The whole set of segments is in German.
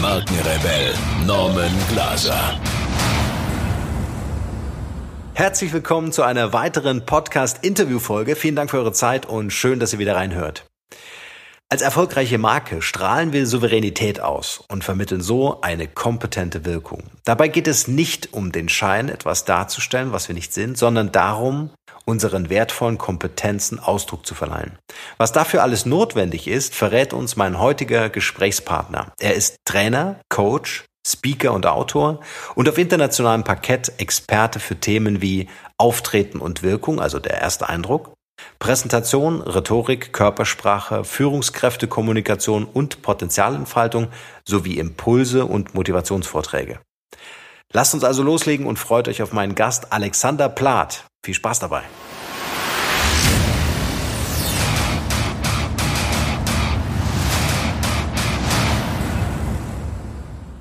Markenrebell Norman Glaser. Herzlich willkommen zu einer weiteren Podcast-Interview-Folge. Vielen Dank für eure Zeit und schön, dass ihr wieder reinhört. Als erfolgreiche Marke strahlen wir Souveränität aus und vermitteln so eine kompetente Wirkung. Dabei geht es nicht um den Schein, etwas darzustellen, was wir nicht sind, sondern darum, unseren wertvollen Kompetenzen Ausdruck zu verleihen. Was dafür alles notwendig ist, verrät uns mein heutiger Gesprächspartner. Er ist Trainer, Coach, Speaker und Autor und auf internationalem Parkett Experte für Themen wie Auftreten und Wirkung, also der erste Eindruck, Präsentation, Rhetorik, Körpersprache, Führungskräftekommunikation und Potenzialentfaltung sowie Impulse und Motivationsvorträge. Lasst uns also loslegen und freut euch auf meinen Gast Alexander Plath. Viel Spaß dabei.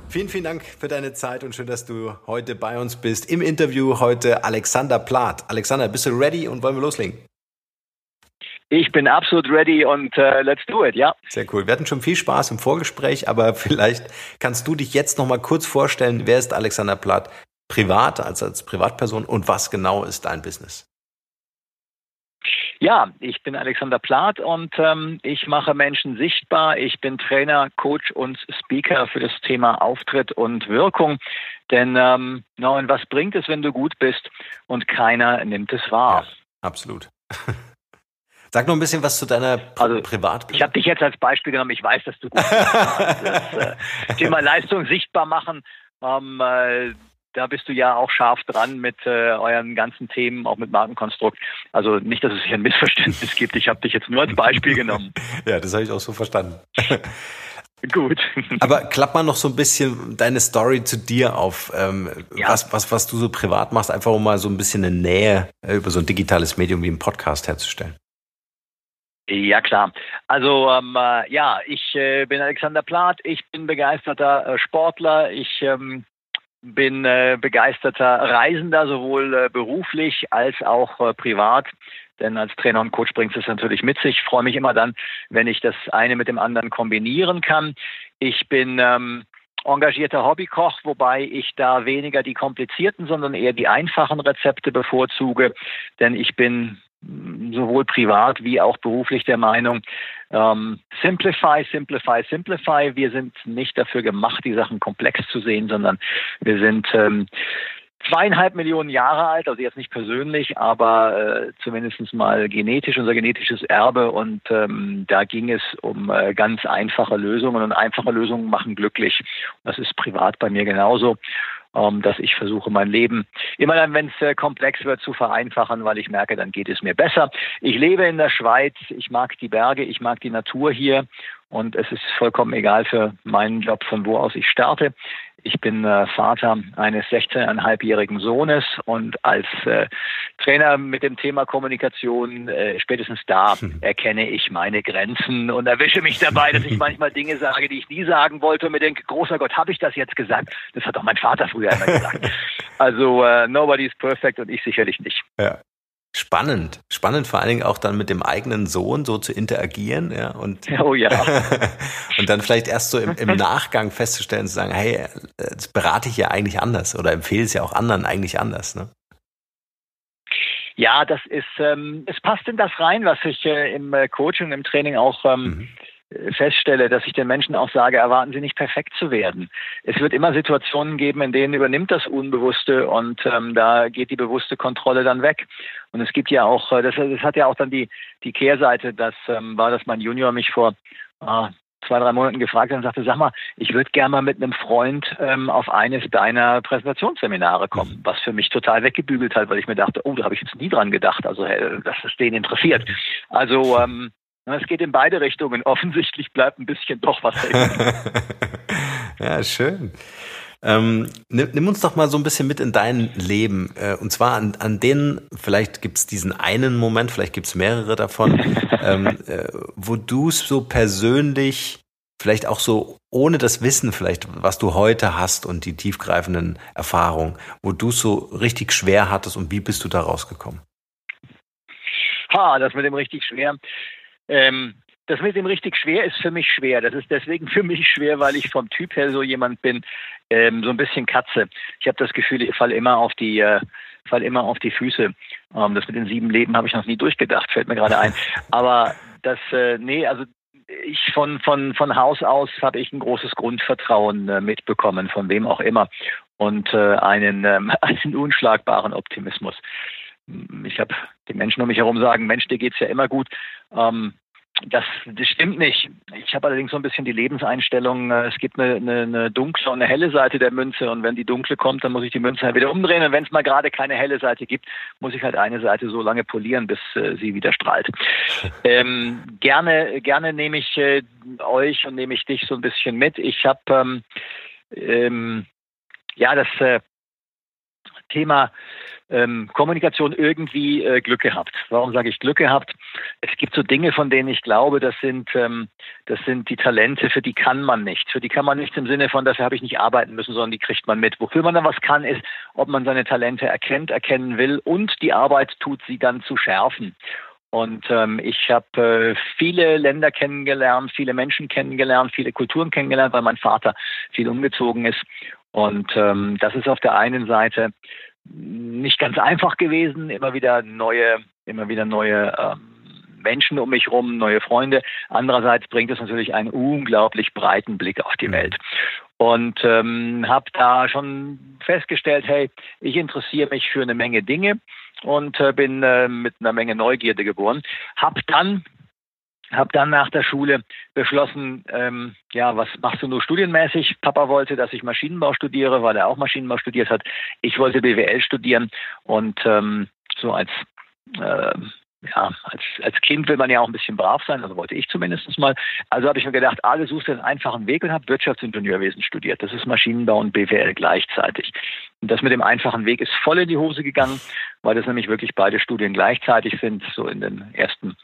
Vielen, vielen Dank für deine Zeit und schön, dass du heute bei uns bist. Im Interview heute Alexander Plath. Alexander, bist du ready und wollen wir loslegen? Ich bin absolut ready und uh, let's do it, ja. Sehr cool. Wir hatten schon viel Spaß im Vorgespräch, aber vielleicht kannst du dich jetzt noch mal kurz vorstellen, wer ist Alexander Plath privat, also als Privatperson und was genau ist dein Business? Ja, ich bin Alexander Plath und ähm, ich mache Menschen sichtbar. Ich bin Trainer, Coach und Speaker für das Thema Auftritt und Wirkung. Denn ähm, Norman, was bringt es, wenn du gut bist und keiner nimmt es wahr? Ja, absolut. Sag noch ein bisschen was zu deiner Pri also, Privat. Ich habe dich jetzt als Beispiel genommen. Ich weiß, dass du gut bist. das äh, Thema Leistung sichtbar machen. Ähm, äh, da bist du ja auch scharf dran mit äh, euren ganzen Themen, auch mit Markenkonstrukt. Also nicht, dass es hier ein Missverständnis gibt. Ich habe dich jetzt nur als Beispiel genommen. ja, das habe ich auch so verstanden. Gut. Aber klapp mal noch so ein bisschen deine Story zu dir auf, ähm, ja. was, was, was du so privat machst, einfach um mal so ein bisschen eine Nähe äh, über so ein digitales Medium wie ein Podcast herzustellen. Ja klar. Also ähm, äh, ja, ich äh, bin Alexander Plath. Ich bin begeisterter äh, Sportler. Ich ähm, bin äh, begeisterter Reisender, sowohl äh, beruflich als auch äh, privat. Denn als Trainer und Coach bringt es natürlich mit sich. Ich freue mich immer dann, wenn ich das eine mit dem anderen kombinieren kann. Ich bin ähm, engagierter Hobbykoch, wobei ich da weniger die komplizierten, sondern eher die einfachen Rezepte bevorzuge. Denn ich bin sowohl privat wie auch beruflich der Meinung, ähm, simplify, simplify, simplify. Wir sind nicht dafür gemacht, die Sachen komplex zu sehen, sondern wir sind ähm, zweieinhalb Millionen Jahre alt, also jetzt nicht persönlich, aber äh, zumindest mal genetisch, unser genetisches Erbe. Und ähm, da ging es um äh, ganz einfache Lösungen und einfache Lösungen machen glücklich. Das ist privat bei mir genauso ähm, dass ich versuche, mein Leben immer dann, wenn es äh, komplex wird, zu vereinfachen, weil ich merke, dann geht es mir besser. Ich lebe in der Schweiz, ich mag die Berge, ich mag die Natur hier und es ist vollkommen egal für meinen Job, von wo aus ich starte. Ich bin äh, Vater eines 16,5-jährigen Sohnes und als äh, Trainer mit dem Thema Kommunikation, äh, spätestens da erkenne ich meine Grenzen und erwische mich dabei, dass ich manchmal Dinge sage, die ich nie sagen wollte und mir denke, großer Gott, habe ich das jetzt gesagt? Das hat auch mein Vater früher immer gesagt. Also nobody is perfect und ich sicherlich nicht. Ja, Spannend, spannend vor allen Dingen auch dann mit dem eigenen Sohn so zu interagieren, ja und oh ja. und dann vielleicht erst so im, im Nachgang festzustellen zu sagen, hey, das berate ich ja eigentlich anders oder empfehle es ja auch anderen eigentlich anders, ne? Ja, das ist, ähm, es passt in das rein, was ich äh, im äh, Coaching, im Training auch ähm, mhm feststelle, dass ich den Menschen auch sage, erwarten Sie nicht perfekt zu werden. Es wird immer Situationen geben, in denen übernimmt das Unbewusste und ähm, da geht die bewusste Kontrolle dann weg. Und es gibt ja auch, äh, das, das hat ja auch dann die, die Kehrseite, das ähm, war, dass mein Junior mich vor äh, zwei, drei Monaten gefragt hat und sagte, sag mal, ich würde gerne mal mit einem Freund ähm, auf eines deiner Präsentationsseminare kommen, was für mich total weggebügelt hat, weil ich mir dachte, oh, da habe ich jetzt nie dran gedacht, also hey, dass es den interessiert. Also ähm, es geht in beide Richtungen. Offensichtlich bleibt ein bisschen doch was ja, schön. Ähm, nimm, nimm, uns doch mal so ein bisschen mit in dein Leben. Äh, und zwar an, an denen, vielleicht gibt es diesen einen Moment, vielleicht gibt es mehrere davon, ähm, äh, wo du es so persönlich, vielleicht auch so ohne das Wissen vielleicht, was du heute hast und die tiefgreifenden Erfahrungen, wo du es so richtig schwer hattest und wie bist du da rausgekommen? Ha, das mit dem richtig schwer. Ähm, das mit dem richtig schwer ist für mich schwer. Das ist deswegen für mich schwer, weil ich vom Typ her so jemand bin, ähm, so ein bisschen Katze. Ich habe das Gefühl, ich falle immer auf die, äh, fall immer auf die Füße. Ähm, das mit den sieben Leben habe ich noch nie durchgedacht, fällt mir gerade ein. Aber das, äh, nee, also ich von, von, von Haus aus habe ich ein großes Grundvertrauen äh, mitbekommen, von wem auch immer. Und äh, einen, ähm, einen unschlagbaren Optimismus. Ich habe die Menschen um mich herum sagen, Mensch, dir geht's ja immer gut. Ähm, das, das stimmt nicht. Ich habe allerdings so ein bisschen die Lebenseinstellung, äh, es gibt eine, eine, eine dunkle und eine helle Seite der Münze und wenn die dunkle kommt, dann muss ich die Münze halt wieder umdrehen und wenn es mal gerade keine helle Seite gibt, muss ich halt eine Seite so lange polieren, bis äh, sie wieder strahlt. ähm, gerne, gerne nehme ich äh, euch und nehme ich dich so ein bisschen mit. Ich habe ähm, ähm, ja das äh, Thema ähm, Kommunikation irgendwie äh, Glück gehabt. Warum sage ich Glück gehabt? Es gibt so Dinge, von denen ich glaube, das sind, ähm, das sind die Talente, für die kann man nicht. Für die kann man nicht im Sinne von, dafür habe ich nicht arbeiten müssen, sondern die kriegt man mit. Wofür man dann was kann, ist, ob man seine Talente erkennt, erkennen will und die Arbeit tut, sie dann zu schärfen. Und ähm, ich habe äh, viele Länder kennengelernt, viele Menschen kennengelernt, viele Kulturen kennengelernt, weil mein Vater viel umgezogen ist. Und ähm, das ist auf der einen Seite nicht ganz einfach gewesen, immer wieder neue, immer wieder neue ähm, Menschen um mich rum, neue Freunde. Andererseits bringt es natürlich einen unglaublich breiten Blick auf die mhm. Welt. Und ähm, habe da schon festgestellt, hey, ich interessiere mich für eine Menge Dinge und äh, bin äh, mit einer Menge Neugierde geboren. Hab dann habe dann nach der Schule beschlossen, ähm, ja, was machst du nur studienmäßig? Papa wollte, dass ich Maschinenbau studiere, weil er auch Maschinenbau studiert hat. Ich wollte BWL studieren und ähm, so als äh, ja, als, als Kind will man ja auch ein bisschen brav sein, also wollte ich zumindest mal. Also habe ich mir gedacht, alle suchst du einen einfachen Weg und habe Wirtschaftsingenieurwesen studiert. Das ist Maschinenbau und BWL gleichzeitig. Das mit dem einfachen Weg ist voll in die Hose gegangen weil das nämlich wirklich beide Studien gleichzeitig sind, so in den ersten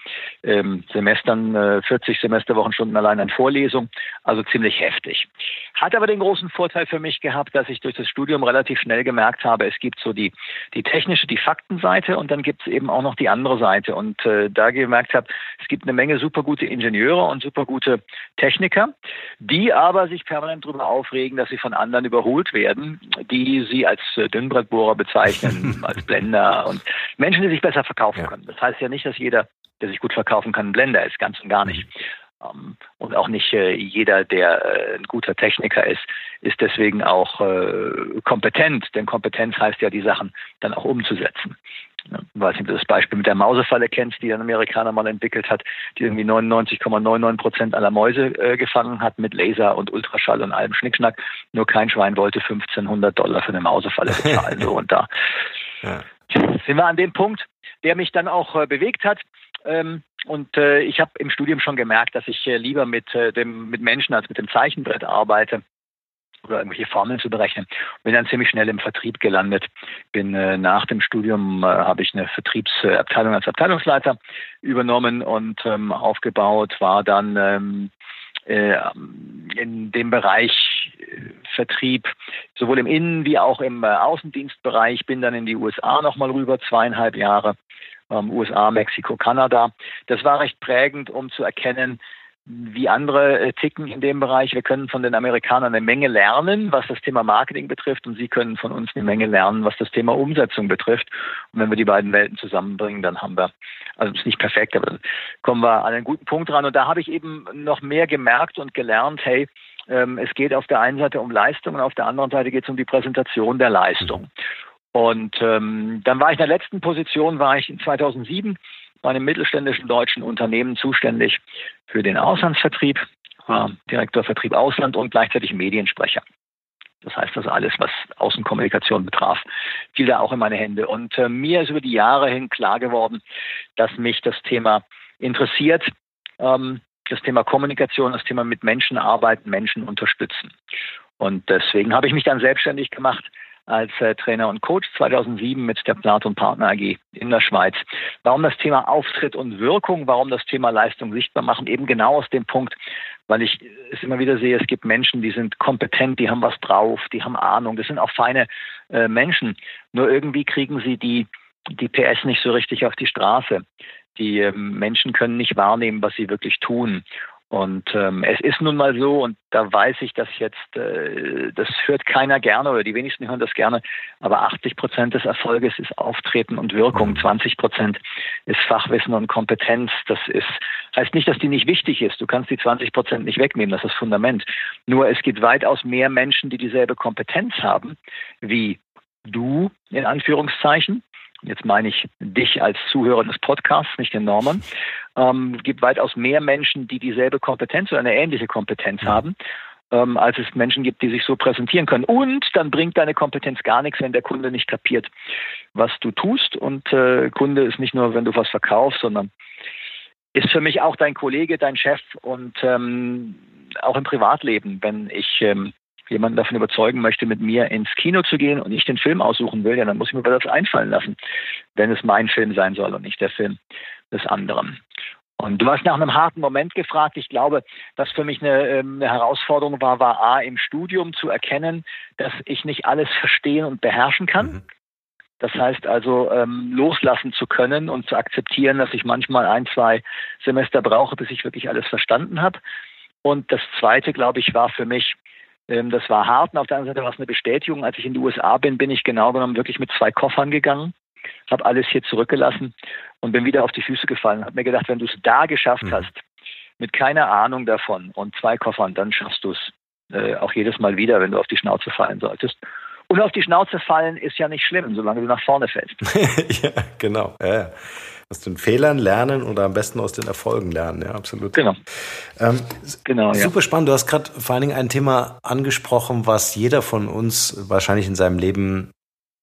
ähm, Semestern äh, 40 Semesterwochenstunden allein an Vorlesung, also ziemlich heftig. Hat aber den großen Vorteil für mich gehabt, dass ich durch das Studium relativ schnell gemerkt habe, es gibt so die, die technische, die Faktenseite und dann gibt es eben auch noch die andere Seite. Und äh, da gemerkt habe, es gibt eine Menge super gute Ingenieure und super gute Techniker, die aber sich permanent darüber aufregen, dass sie von anderen überholt werden, die sie als äh, Dünnbrettbohrer bezeichnen, als Blender und Menschen, die sich besser verkaufen ja. können. Das heißt ja nicht, dass jeder, der sich gut verkaufen kann, ein Blender ist, ganz und gar nicht. Mhm. und auch nicht äh, jeder, der äh, ein guter Techniker ist, ist deswegen auch äh, kompetent, denn Kompetenz heißt ja, die Sachen dann auch umzusetzen. Ich weiß nicht, ob du das Beispiel mit der Mausefalle kennst, die ein Amerikaner mal entwickelt hat, die irgendwie 99,99 Prozent aller Mäuse äh, gefangen hat mit Laser und Ultraschall und allem Schnickschnack. Nur kein Schwein wollte 1500 Dollar für eine Mausefalle bezahlen. so und da ja sind wir an dem Punkt, der mich dann auch äh, bewegt hat. Ähm, und äh, ich habe im Studium schon gemerkt, dass ich äh, lieber mit, äh, dem, mit Menschen als mit dem Zeichenbrett arbeite oder irgendwelche Formeln zu berechnen. Bin dann ziemlich schnell im Vertrieb gelandet. Bin äh, nach dem Studium äh, habe ich eine Vertriebsabteilung als Abteilungsleiter übernommen und ähm, aufgebaut. War dann ähm, äh, in dem Bereich äh, Vertrieb, sowohl im Innen- wie auch im äh, Außendienstbereich. Bin dann in die USA nochmal rüber, zweieinhalb Jahre. Ähm, USA, Mexiko, Kanada. Das war recht prägend, um zu erkennen, wie andere äh, ticken in dem Bereich. Wir können von den Amerikanern eine Menge lernen, was das Thema Marketing betrifft, und sie können von uns eine Menge lernen, was das Thema Umsetzung betrifft. Und wenn wir die beiden Welten zusammenbringen, dann haben wir, also es ist nicht perfekt, aber kommen wir an einen guten Punkt ran. Und da habe ich eben noch mehr gemerkt und gelernt, hey, ähm, es geht auf der einen Seite um Leistung und auf der anderen Seite geht es um die Präsentation der Leistung. Und ähm, dann war ich in der letzten Position, war ich in 2007 bei einem mittelständischen deutschen Unternehmen zuständig für den Auslandsvertrieb, war Direktor Vertrieb Ausland und gleichzeitig Mediensprecher. Das heißt also alles, was Außenkommunikation betraf, fiel da auch in meine Hände. Und äh, mir ist über die Jahre hin klar geworden, dass mich das Thema interessiert, ähm, das Thema Kommunikation, das Thema mit Menschen arbeiten, Menschen unterstützen. Und deswegen habe ich mich dann selbstständig gemacht als äh, Trainer und Coach 2007 mit der Platon Partner AG in der Schweiz. Warum das Thema Auftritt und Wirkung, warum das Thema Leistung sichtbar machen, eben genau aus dem Punkt, weil ich es immer wieder sehe, es gibt Menschen, die sind kompetent, die haben was drauf, die haben Ahnung, das sind auch feine äh, Menschen. Nur irgendwie kriegen sie die, die PS nicht so richtig auf die Straße. Die ähm, Menschen können nicht wahrnehmen, was sie wirklich tun. Und ähm, es ist nun mal so, und da weiß ich, dass jetzt, äh, das hört keiner gerne oder die wenigsten hören das gerne, aber 80 Prozent des Erfolges ist Auftreten und Wirkung, 20 mhm. Prozent ist Fachwissen und Kompetenz. Das ist, heißt nicht, dass die nicht wichtig ist. Du kannst die 20 Prozent nicht wegnehmen, das ist das Fundament. Nur es gibt weitaus mehr Menschen, die dieselbe Kompetenz haben wie du, in Anführungszeichen, jetzt meine ich dich als Zuhörer des Podcasts, nicht den Norman, ähm, gibt weitaus mehr Menschen, die dieselbe Kompetenz oder eine ähnliche Kompetenz mhm. haben, ähm, als es Menschen gibt, die sich so präsentieren können. Und dann bringt deine Kompetenz gar nichts, wenn der Kunde nicht kapiert, was du tust. Und äh, Kunde ist nicht nur, wenn du was verkaufst, sondern ist für mich auch dein Kollege, dein Chef und ähm, auch im Privatleben, wenn ich ähm, jemanden davon überzeugen möchte, mit mir ins Kino zu gehen und ich den Film aussuchen will, ja, dann muss ich mir das einfallen lassen, wenn es mein Film sein soll und nicht der Film des anderen. Und du hast nach einem harten Moment gefragt. Ich glaube, was für mich eine, ähm, eine, Herausforderung war, war A, im Studium zu erkennen, dass ich nicht alles verstehen und beherrschen kann. Mhm. Das heißt also, ähm, loslassen zu können und zu akzeptieren, dass ich manchmal ein, zwei Semester brauche, bis ich wirklich alles verstanden habe. Und das Zweite, glaube ich, war für mich, ähm, das war hart und auf der anderen Seite war es eine Bestätigung. Als ich in die USA bin, bin ich genau genommen wirklich mit zwei Koffern gegangen, habe alles hier zurückgelassen und bin wieder auf die Füße gefallen. Habe mir gedacht, wenn du es da geschafft mhm. hast, mit keiner Ahnung davon und zwei Koffern, dann schaffst du es äh, auch jedes Mal wieder, wenn du auf die Schnauze fallen solltest. Und auf die Schnauze fallen ist ja nicht schlimm, solange du nach vorne fällst. ja, genau. Ja. Aus den Fehlern lernen oder am besten aus den Erfolgen lernen, ja, absolut. Genau. Ähm, genau super ja. spannend. Du hast gerade vor allen Dingen ein Thema angesprochen, was jeder von uns wahrscheinlich in seinem Leben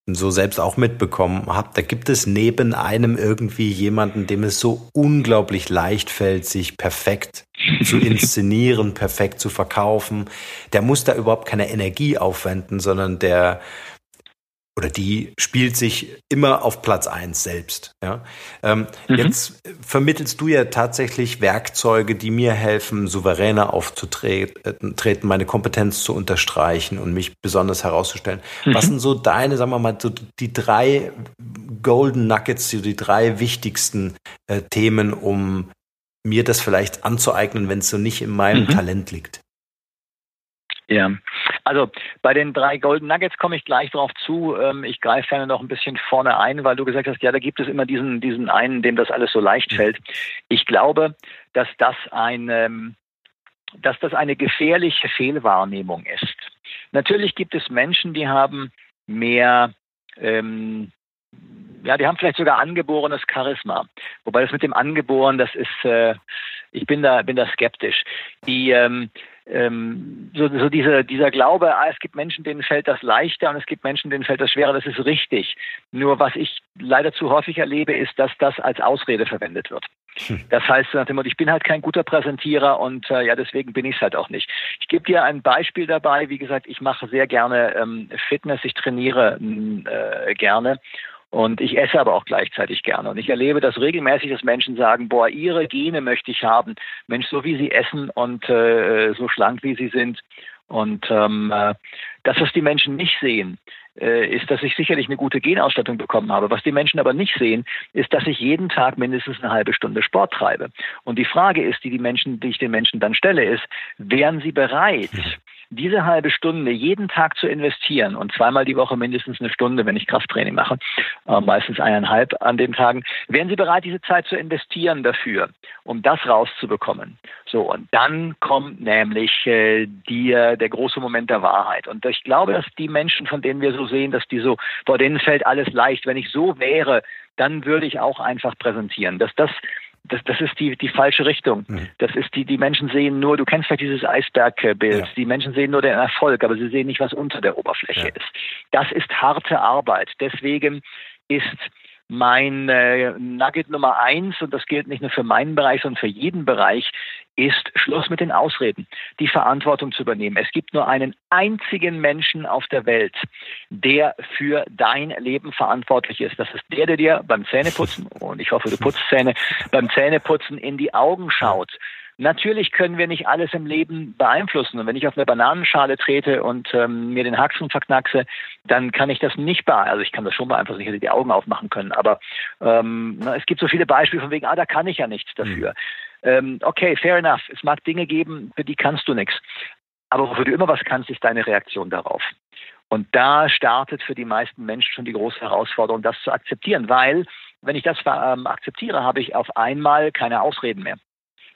so selbst auch mitbekommen habt, da gibt es neben einem irgendwie jemanden, dem es so unglaublich leicht fällt, sich perfekt zu inszenieren, perfekt zu verkaufen. Der muss da überhaupt keine Energie aufwenden, sondern der oder die spielt sich immer auf Platz eins selbst. Ja? Ähm, mhm. Jetzt vermittelst du ja tatsächlich Werkzeuge, die mir helfen, souveräner aufzutreten, meine Kompetenz zu unterstreichen und mich besonders herauszustellen. Mhm. Was sind so deine, sagen wir mal, so die drei Golden Nuggets, die drei wichtigsten äh, Themen, um mir das vielleicht anzueignen, wenn es so nicht in meinem mhm. Talent liegt? Ja, also bei den drei Golden Nuggets komme ich gleich darauf zu. Ähm, ich greife gerne noch ein bisschen vorne ein, weil du gesagt hast, ja, da gibt es immer diesen, diesen einen, dem das alles so leicht fällt. Ich glaube, dass das ein, ähm, dass das eine gefährliche Fehlwahrnehmung ist. Natürlich gibt es Menschen, die haben mehr ähm, ja, die haben vielleicht sogar angeborenes Charisma. Wobei das mit dem Angeboren, das ist, äh, ich bin da, bin da skeptisch. Die, ähm, ähm, so, so diese, dieser Glaube, ah, es gibt Menschen, denen fällt das leichter und es gibt Menschen, denen fällt das schwerer, das ist richtig. Nur was ich leider zu häufig erlebe, ist, dass das als Ausrede verwendet wird. Hm. Das heißt nach dem Motto, ich bin halt kein guter Präsentierer und äh, ja, deswegen bin ich es halt auch nicht. Ich gebe dir ein Beispiel dabei. Wie gesagt, ich mache sehr gerne ähm, Fitness, ich trainiere äh, gerne und ich esse aber auch gleichzeitig gerne. Und ich erlebe das regelmäßig, dass Menschen sagen, boah, ihre Gene möchte ich haben. Mensch, so wie sie essen und äh, so schlank wie sie sind. Und ähm, äh, das, was die Menschen nicht sehen, äh, ist, dass ich sicherlich eine gute Genausstattung bekommen habe. Was die Menschen aber nicht sehen, ist, dass ich jeden Tag mindestens eine halbe Stunde Sport treibe. Und die Frage ist, die die Menschen, die ich den Menschen dann stelle, ist, wären sie bereit, diese halbe Stunde jeden Tag zu investieren und zweimal die Woche mindestens eine Stunde, wenn ich Krafttraining mache, äh, meistens eineinhalb an den Tagen, wären Sie bereit, diese Zeit zu investieren dafür, um das rauszubekommen? So, und dann kommt nämlich äh, äh, der große Moment der Wahrheit. Und ich glaube, dass die Menschen, von denen wir so sehen, dass die so, vor denen fällt alles leicht. Wenn ich so wäre, dann würde ich auch einfach präsentieren. Dass das das, das ist die, die falsche Richtung. Mhm. Das ist die, die Menschen sehen nur, du kennst vielleicht dieses Eisbergbild, ja. die Menschen sehen nur den Erfolg, aber sie sehen nicht, was unter der Oberfläche ja. ist. Das ist harte Arbeit. Deswegen ist mein äh, Nugget Nummer eins, und das gilt nicht nur für meinen Bereich, sondern für jeden Bereich, ist Schluss mit den Ausreden, die Verantwortung zu übernehmen. Es gibt nur einen einzigen Menschen auf der Welt, der für dein Leben verantwortlich ist. Das ist der, der dir beim Zähneputzen, und ich hoffe, du putzt Zähne, beim Zähneputzen in die Augen schaut. Natürlich können wir nicht alles im Leben beeinflussen. Und wenn ich auf eine Bananenschale trete und ähm, mir den Haxen verknackse, dann kann ich das nicht beeinflussen. Also ich kann das schon beeinflussen, ich hätte die Augen aufmachen können. Aber ähm, na, es gibt so viele Beispiele von wegen, ah, da kann ich ja nichts dafür. Mhm. Ähm, okay, fair enough. Es mag Dinge geben, für die kannst du nichts. Aber wofür du immer was kannst, ist deine Reaktion darauf. Und da startet für die meisten Menschen schon die große Herausforderung, das zu akzeptieren, weil wenn ich das ähm, akzeptiere, habe ich auf einmal keine Ausreden mehr.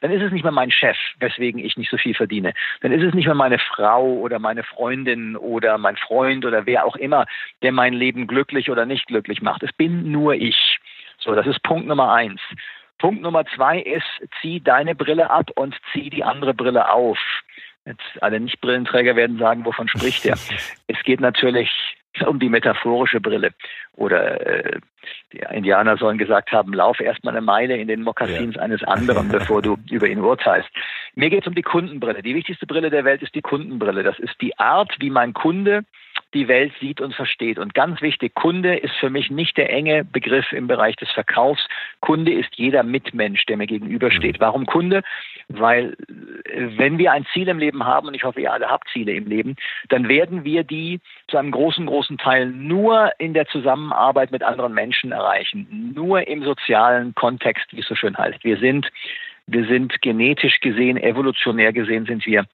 Dann ist es nicht mehr mein Chef, weswegen ich nicht so viel verdiene. Dann ist es nicht mehr meine Frau oder meine Freundin oder mein Freund oder wer auch immer, der mein Leben glücklich oder nicht glücklich macht. Es bin nur ich. So, das ist Punkt Nummer eins. Punkt Nummer zwei ist, zieh deine Brille ab und zieh die andere Brille auf. Jetzt alle Nicht-Brillenträger werden sagen, wovon spricht er? es geht natürlich um die metaphorische Brille. Oder äh, die Indianer sollen gesagt haben, lauf erstmal eine Meile in den Mokassins ja. eines anderen, bevor du über ihn urteilst. Mir geht es um die Kundenbrille. Die wichtigste Brille der Welt ist die Kundenbrille. Das ist die Art, wie mein Kunde die Welt sieht und versteht. Und ganz wichtig, Kunde ist für mich nicht der enge Begriff im Bereich des Verkaufs. Kunde ist jeder Mitmensch, der mir gegenübersteht. Mhm. Warum Kunde? Weil äh, wenn wir ein Ziel im Leben haben, und ich hoffe, ihr alle habt Ziele im Leben, dann werden wir die zu einem großen, großen Teil nur in der Zusammenarbeit mit anderen Menschen erreichen, nur im sozialen Kontext, wie es so schön heißt. Wir sind wir sind genetisch gesehen, evolutionär gesehen sind wir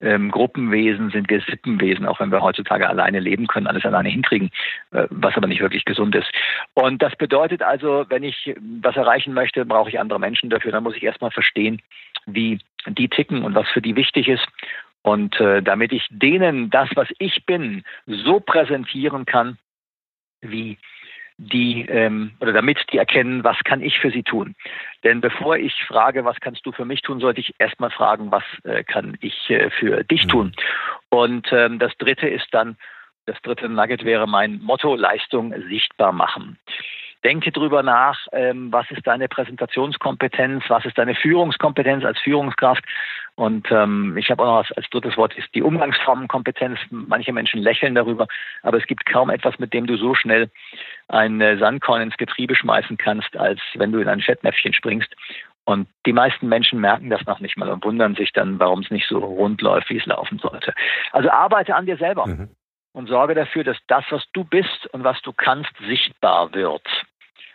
ähm, Gruppenwesen, sind wir Sippenwesen, auch wenn wir heutzutage alleine leben können, alles alleine hinkriegen, äh, was aber nicht wirklich gesund ist. Und das bedeutet also, wenn ich was erreichen möchte, brauche ich andere Menschen dafür. Dann muss ich erstmal verstehen, wie die ticken und was für die wichtig ist. Und äh, damit ich denen das, was ich bin, so präsentieren kann, wie die ähm, oder damit die erkennen, was kann ich für sie tun. Denn bevor ich frage, was kannst du für mich tun, sollte ich erstmal fragen, was äh, kann ich äh, für dich tun. Mhm. Und ähm, das dritte ist dann, das dritte Nugget wäre mein Motto, Leistung sichtbar machen. Denke drüber nach, ähm, was ist deine Präsentationskompetenz, was ist deine Führungskompetenz als Führungskraft. Und ähm, ich habe auch noch als, als drittes Wort ist die Umgangsformenkompetenz. Manche Menschen lächeln darüber, aber es gibt kaum etwas, mit dem du so schnell ein äh, Sandkorn ins Getriebe schmeißen kannst, als wenn du in ein Fettnäpfchen springst. Und die meisten Menschen merken das noch nicht mal und wundern sich dann, warum es nicht so rund läuft, wie es laufen sollte. Also arbeite an dir selber mhm. und sorge dafür, dass das, was du bist und was du kannst, sichtbar wird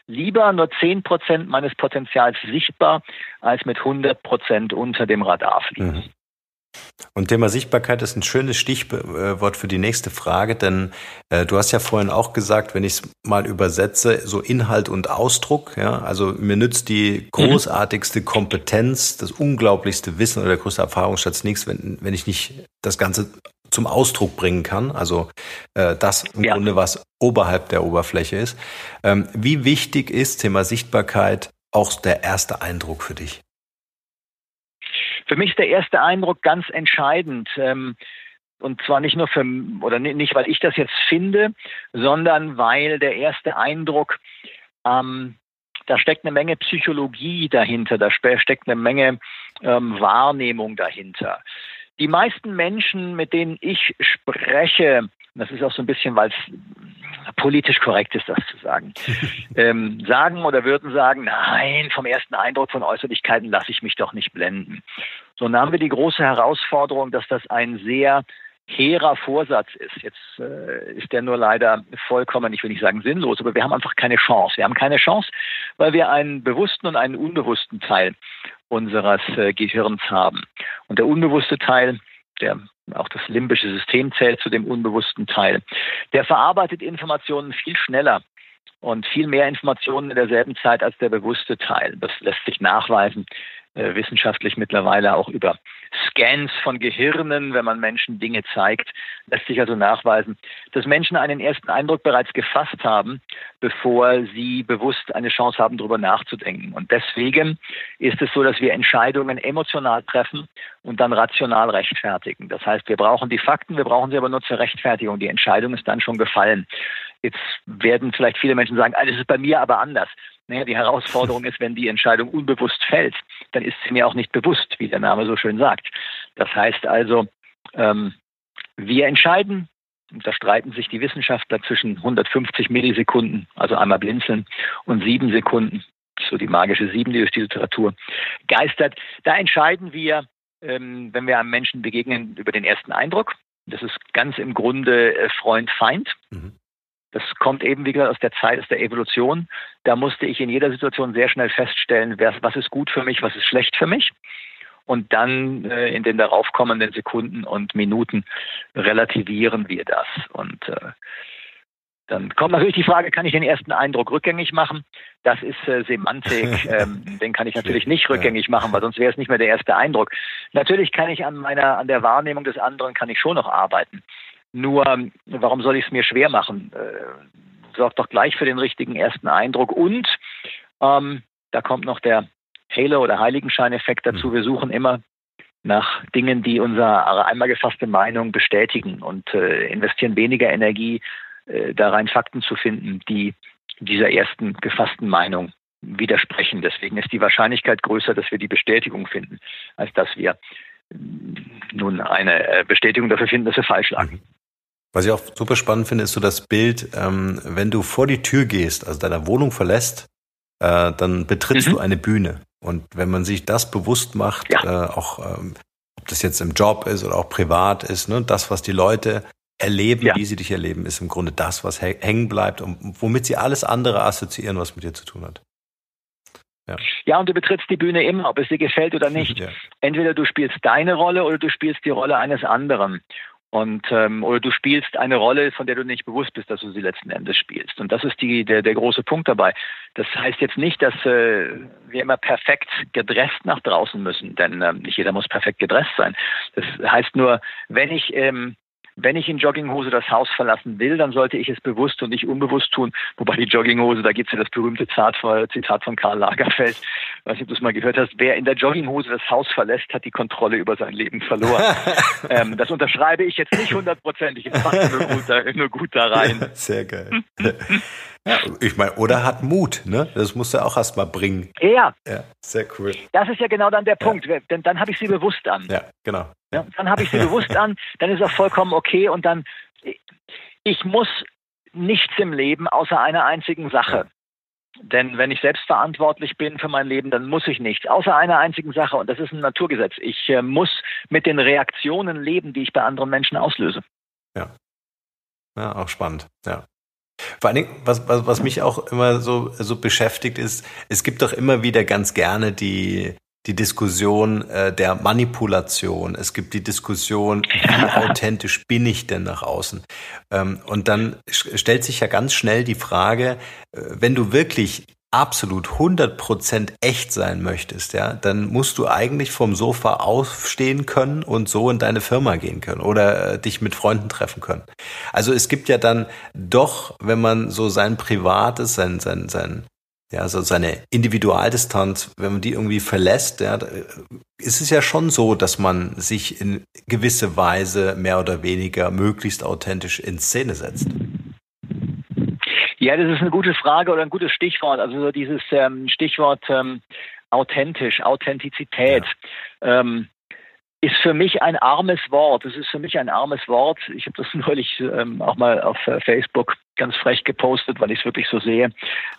lieber nur 10 Prozent meines Potenzials sichtbar, als mit 100 Prozent unter dem Radar fliegen. Mhm. Und Thema Sichtbarkeit ist ein schönes Stichwort für die nächste Frage, denn äh, du hast ja vorhin auch gesagt, wenn ich es mal übersetze, so Inhalt und Ausdruck, ja, also mir nützt die mhm. großartigste Kompetenz, das unglaublichste Wissen oder der größte Erfahrungsschatz nichts, wenn, wenn ich nicht das Ganze zum Ausdruck bringen kann. Also äh, das im ja. Grunde, was oberhalb der Oberfläche ist. Ähm, wie wichtig ist Thema Sichtbarkeit auch der erste Eindruck für dich? Für mich ist der erste Eindruck ganz entscheidend. Ähm, und zwar nicht nur für, oder nicht, weil ich das jetzt finde, sondern weil der erste Eindruck, ähm, da steckt eine Menge Psychologie dahinter, da steckt eine Menge ähm, Wahrnehmung dahinter. Die meisten Menschen, mit denen ich spreche, das ist auch so ein bisschen, weil es politisch korrekt ist, das zu sagen, ähm, sagen oder würden sagen, nein, vom ersten Eindruck von Äußerlichkeiten lasse ich mich doch nicht blenden. So, haben wir die große Herausforderung, dass das ein sehr hehrer Vorsatz ist. Jetzt äh, ist der nur leider vollkommen, ich will nicht sagen sinnlos, aber wir haben einfach keine Chance. Wir haben keine Chance, weil wir einen bewussten und einen unbewussten Teil unseres äh, Gehirns haben. Und der unbewusste Teil, der auch das limbische System zählt zu dem unbewussten Teil, der verarbeitet Informationen viel schneller und viel mehr Informationen in derselben Zeit als der bewusste Teil. Das lässt sich nachweisen wissenschaftlich mittlerweile auch über Scans von Gehirnen, wenn man Menschen Dinge zeigt, lässt sich also nachweisen, dass Menschen einen ersten Eindruck bereits gefasst haben, bevor sie bewusst eine Chance haben, darüber nachzudenken. Und deswegen ist es so, dass wir Entscheidungen emotional treffen und dann rational rechtfertigen. Das heißt, wir brauchen die Fakten, wir brauchen sie aber nur zur Rechtfertigung. Die Entscheidung ist dann schon gefallen. Jetzt werden vielleicht viele Menschen sagen, ah, das ist bei mir aber anders. Naja, die Herausforderung ist, wenn die Entscheidung unbewusst fällt, dann ist sie mir auch nicht bewusst, wie der Name so schön sagt. Das heißt also, ähm, wir entscheiden, da streiten sich die Wissenschaftler zwischen 150 Millisekunden, also einmal blinzeln, und sieben Sekunden, so die magische Sieben, die durch die Literatur geistert. Da entscheiden wir, ähm, wenn wir einem Menschen begegnen, über den ersten Eindruck. Das ist ganz im Grunde äh, Freund-Feind. Mhm. Das kommt eben, wie gesagt, aus der Zeit, aus der Evolution. Da musste ich in jeder Situation sehr schnell feststellen, was ist gut für mich, was ist schlecht für mich. Und dann äh, in den daraufkommenden Sekunden und Minuten relativieren wir das. Und äh, dann kommt natürlich die Frage, kann ich den ersten Eindruck rückgängig machen? Das ist äh, Semantik, ähm, den kann ich natürlich nicht rückgängig machen, weil sonst wäre es nicht mehr der erste Eindruck. Natürlich kann ich an meiner, an der Wahrnehmung des anderen kann ich schon noch arbeiten. Nur, warum soll ich es mir schwer machen? Äh, sorgt doch gleich für den richtigen ersten Eindruck. Und ähm, da kommt noch der Halo- oder Heiligenscheineffekt dazu. Mhm. Wir suchen immer nach Dingen, die unsere einmal gefasste Meinung bestätigen und äh, investieren weniger Energie äh, da rein, Fakten zu finden, die dieser ersten gefassten Meinung widersprechen. Deswegen ist die Wahrscheinlichkeit größer, dass wir die Bestätigung finden, als dass wir nun eine äh, Bestätigung dafür finden, dass wir falsch lagen. Was ich auch super spannend finde, ist so das Bild, ähm, wenn du vor die Tür gehst, also deiner Wohnung verlässt, äh, dann betrittst mhm. du eine Bühne. Und wenn man sich das bewusst macht, ja. äh, auch ähm, ob das jetzt im Job ist oder auch privat ist, ne, das, was die Leute erleben, ja. wie sie dich erleben, ist im Grunde das, was hängen bleibt und womit sie alles andere assoziieren, was mit dir zu tun hat. Ja. ja, und du betrittst die Bühne immer, ob es dir gefällt oder nicht. Ja. Entweder du spielst deine Rolle oder du spielst die Rolle eines anderen. Und ähm, oder du spielst eine Rolle, von der du nicht bewusst bist, dass du sie letzten Endes spielst. Und das ist die, der, der große Punkt dabei. Das heißt jetzt nicht, dass äh, wir immer perfekt gedresst nach draußen müssen, denn ähm, nicht jeder muss perfekt gedresst sein. Das heißt nur, wenn ich ähm, wenn ich in Jogginghose das Haus verlassen will, dann sollte ich es bewusst und nicht unbewusst tun. Wobei die Jogginghose, da gibt es ja das berühmte Zitat von Karl Lagerfeld. Ich weiß nicht, ob du es mal gehört hast. Wer in der Jogginghose das Haus verlässt, hat die Kontrolle über sein Leben verloren. ähm, das unterschreibe ich jetzt nicht hundertprozentig. Ich passe nur gut da, nur gut da rein. Sehr geil. Ja, ich meine, oder hat Mut, ne? Das musst du auch erstmal bringen. Ja. Ja, sehr cool. Das ist ja genau dann der Punkt, ja. denn dann habe ich sie bewusst an. Ja, genau. Ja, dann habe ich sie bewusst an, dann ist auch vollkommen okay und dann, ich muss nichts im Leben außer einer einzigen Sache. Denn wenn ich selbst verantwortlich bin für mein Leben, dann muss ich nichts, außer einer einzigen Sache. Und das ist ein Naturgesetz. Ich äh, muss mit den Reaktionen leben, die ich bei anderen Menschen auslöse. Ja. Ja, auch spannend. Ja. Vor allen Dingen, was, was, was mich auch immer so, so beschäftigt ist, es gibt doch immer wieder ganz gerne die, die Diskussion äh, der Manipulation. Es gibt die Diskussion, wie authentisch bin ich denn nach außen? Ähm, und dann stellt sich ja ganz schnell die Frage, äh, wenn du wirklich absolut 100% echt sein möchtest, ja, dann musst du eigentlich vom Sofa aufstehen können und so in deine Firma gehen können oder äh, dich mit Freunden treffen können. Also es gibt ja dann doch, wenn man so sein privates, sein, sein, sein, ja, also seine Individualdistanz, wenn man die irgendwie verlässt, ja, ist es ja schon so, dass man sich in gewisse Weise mehr oder weniger möglichst authentisch in Szene setzt. Ja, das ist eine gute Frage oder ein gutes Stichwort. Also so dieses ähm, Stichwort ähm, authentisch, Authentizität. Ja. Ähm, ist für mich ein armes Wort. Es ist für mich ein armes Wort. Ich habe das neulich ähm, auch mal auf äh, Facebook ganz frech gepostet, weil ich es wirklich so sehe.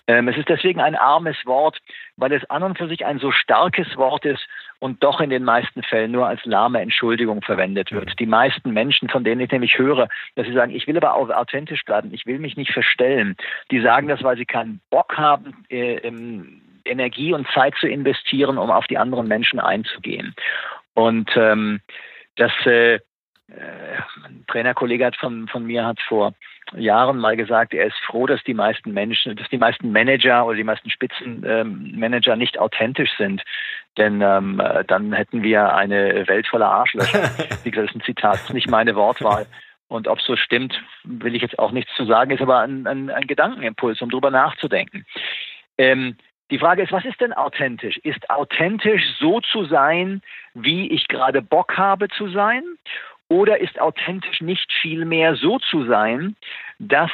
Ähm, es ist deswegen ein armes Wort, weil es an und für sich ein so starkes Wort ist und doch in den meisten Fällen nur als lahme Entschuldigung verwendet wird. Die meisten Menschen, von denen ich nämlich höre, dass sie sagen, ich will aber auch authentisch bleiben, ich will mich nicht verstellen, die sagen das, weil sie keinen Bock haben, äh, Energie und Zeit zu investieren, um auf die anderen Menschen einzugehen. Und ähm, das äh, ein Trainerkollege hat von, von mir hat vor Jahren mal gesagt, er ist froh, dass die meisten Menschen, dass die meisten Manager oder die meisten Spitzenmanager ähm, nicht authentisch sind. Denn ähm, äh, dann hätten wir eine Welt voller Arschlöcher. Wie gesagt, das ist ein Zitat, das ist nicht meine Wortwahl. Und ob so stimmt, will ich jetzt auch nichts zu sagen, ist aber ein, ein, ein Gedankenimpuls, um drüber nachzudenken. Ähm, die Frage ist, was ist denn authentisch? Ist authentisch so zu sein, wie ich gerade Bock habe zu sein? Oder ist authentisch nicht viel mehr so zu sein, dass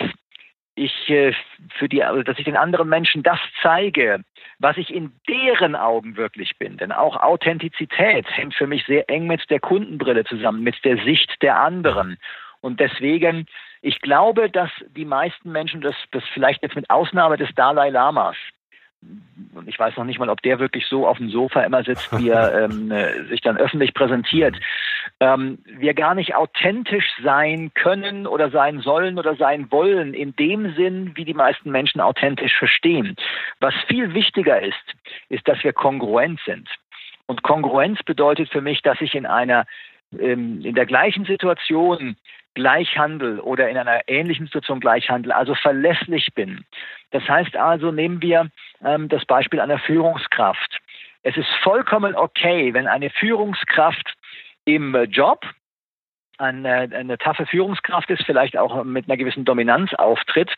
ich äh, für die, also, dass ich den anderen Menschen das zeige, was ich in deren Augen wirklich bin. Denn auch Authentizität hängt für mich sehr eng mit der Kundenbrille zusammen, mit der Sicht der anderen. Und deswegen, ich glaube, dass die meisten Menschen, das, das vielleicht jetzt mit Ausnahme des Dalai Lamas, und ich weiß noch nicht mal, ob der wirklich so auf dem Sofa immer sitzt, wie er ähm, äh, sich dann öffentlich präsentiert, ähm, wir gar nicht authentisch sein können oder sein sollen oder sein wollen, in dem Sinn, wie die meisten Menschen authentisch verstehen. Was viel wichtiger ist, ist, dass wir kongruent sind. Und Kongruenz bedeutet für mich, dass ich in einer ähm, in der gleichen Situation Gleichhandel oder in einer ähnlichen Situation Gleichhandel, also verlässlich bin. Das heißt also, nehmen wir ähm, das Beispiel einer Führungskraft. Es ist vollkommen okay, wenn eine Führungskraft im Job eine, eine taffe Führungskraft ist, vielleicht auch mit einer gewissen Dominanz auftritt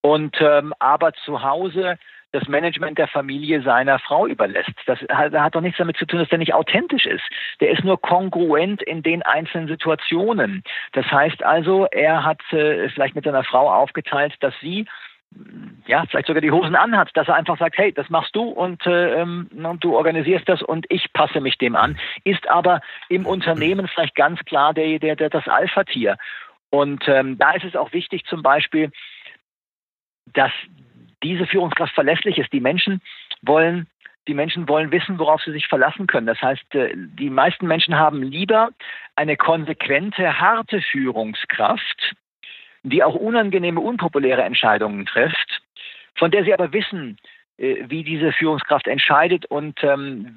und ähm, aber zu Hause das Management der Familie seiner Frau überlässt. Das hat, hat doch nichts damit zu tun, dass der nicht authentisch ist. Der ist nur kongruent in den einzelnen Situationen. Das heißt also, er hat äh, vielleicht mit seiner Frau aufgeteilt, dass sie ja, vielleicht sogar die Hosen anhat, dass er einfach sagt, hey, das machst du und äh, ähm, du organisierst das und ich passe mich dem an, ist aber im Unternehmen vielleicht ganz klar der, der, der das Alpha-Tier. Und ähm, da ist es auch wichtig zum Beispiel, dass diese Führungskraft verlässlich ist. Die Menschen wollen die Menschen wollen wissen, worauf sie sich verlassen können. Das heißt, äh, die meisten Menschen haben lieber eine konsequente, harte Führungskraft, die auch unangenehme, unpopuläre Entscheidungen trifft, von der sie aber wissen, äh, wie diese Führungskraft entscheidet und ähm,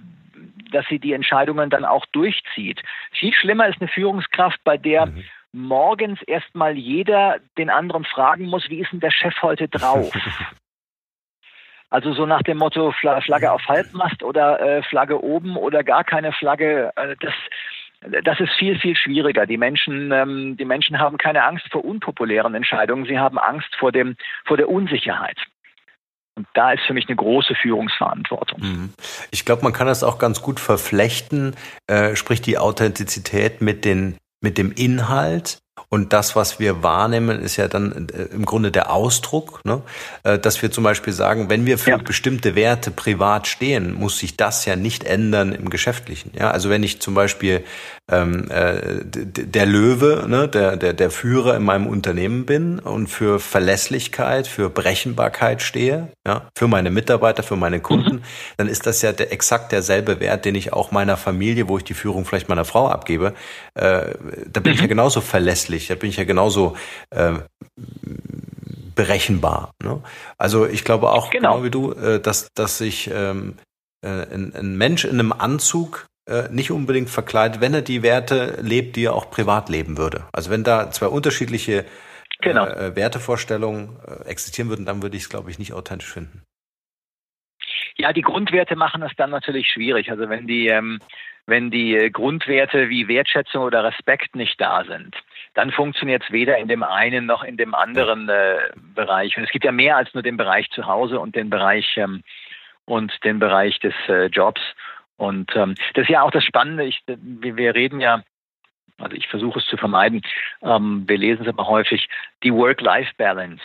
dass sie die Entscheidungen dann auch durchzieht. Viel schlimmer ist eine Führungskraft, bei der mhm morgens erstmal jeder den anderen fragen muss, wie ist denn der Chef heute drauf? Also so nach dem Motto Flagge auf Halbmast oder äh, Flagge oben oder gar keine Flagge, äh, das, das ist viel, viel schwieriger. Die Menschen, ähm, die Menschen haben keine Angst vor unpopulären Entscheidungen, sie haben Angst vor, dem, vor der Unsicherheit. Und da ist für mich eine große Führungsverantwortung. Mhm. Ich glaube, man kann das auch ganz gut verflechten, äh, sprich die Authentizität mit den mit dem Inhalt und das, was wir wahrnehmen, ist ja dann äh, im Grunde der Ausdruck, ne? Äh, dass wir zum Beispiel sagen, wenn wir für ja. bestimmte Werte privat stehen, muss sich das ja nicht ändern im Geschäftlichen. Ja, also wenn ich zum Beispiel ähm, äh, der Löwe, ne, der, der, der Führer in meinem Unternehmen bin und für Verlässlichkeit, für Berechenbarkeit stehe, ja, für meine Mitarbeiter, für meine Kunden, mhm. dann ist das ja der, exakt derselbe Wert, den ich auch meiner Familie, wo ich die Führung vielleicht meiner Frau abgebe, äh, da bin mhm. ich ja mhm. genauso verlässlich, da bin ich ja genauso äh, berechenbar. Ne? Also ich glaube auch, genau, genau wie du, äh, dass, dass sich ähm, äh, ein, ein Mensch in einem Anzug äh, nicht unbedingt verkleidet, wenn er die Werte lebt, die er auch privat leben würde. Also wenn da zwei unterschiedliche genau. äh, Wertevorstellungen äh, existieren würden, dann würde ich es, glaube ich, nicht authentisch finden. Ja, die Grundwerte machen es dann natürlich schwierig. Also wenn die, ähm, wenn die äh, Grundwerte wie Wertschätzung oder Respekt nicht da sind, dann funktioniert es weder in dem einen noch in dem anderen äh, Bereich. Und es gibt ja mehr als nur den Bereich zu Hause und den Bereich ähm, und den Bereich des äh, Jobs. Und ähm, das ist ja auch das Spannende. Ich, wir reden ja, also ich versuche es zu vermeiden, ähm, wir lesen es aber häufig, die Work-Life-Balance.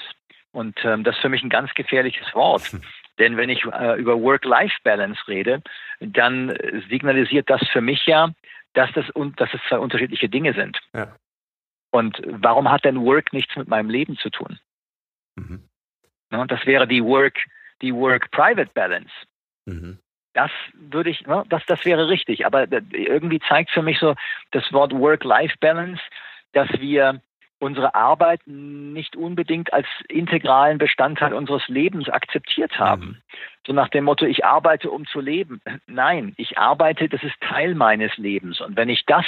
Und ähm, das ist für mich ein ganz gefährliches Wort. Denn wenn ich äh, über Work-Life-Balance rede, dann signalisiert das für mich ja, dass das, dass es zwei unterschiedliche Dinge sind. Ja. Und warum hat denn Work nichts mit meinem Leben zu tun? Mhm. Ja, das wäre die Work, die Work-Private-Balance. Mhm. Das würde ich, ne, das, das wäre richtig. Aber irgendwie zeigt für mich so das Wort Work-Life-Balance, dass wir unsere Arbeit nicht unbedingt als integralen Bestandteil unseres Lebens akzeptiert haben. Mhm. So nach dem Motto, ich arbeite, um zu leben. Nein, ich arbeite, das ist Teil meines Lebens. Und wenn ich das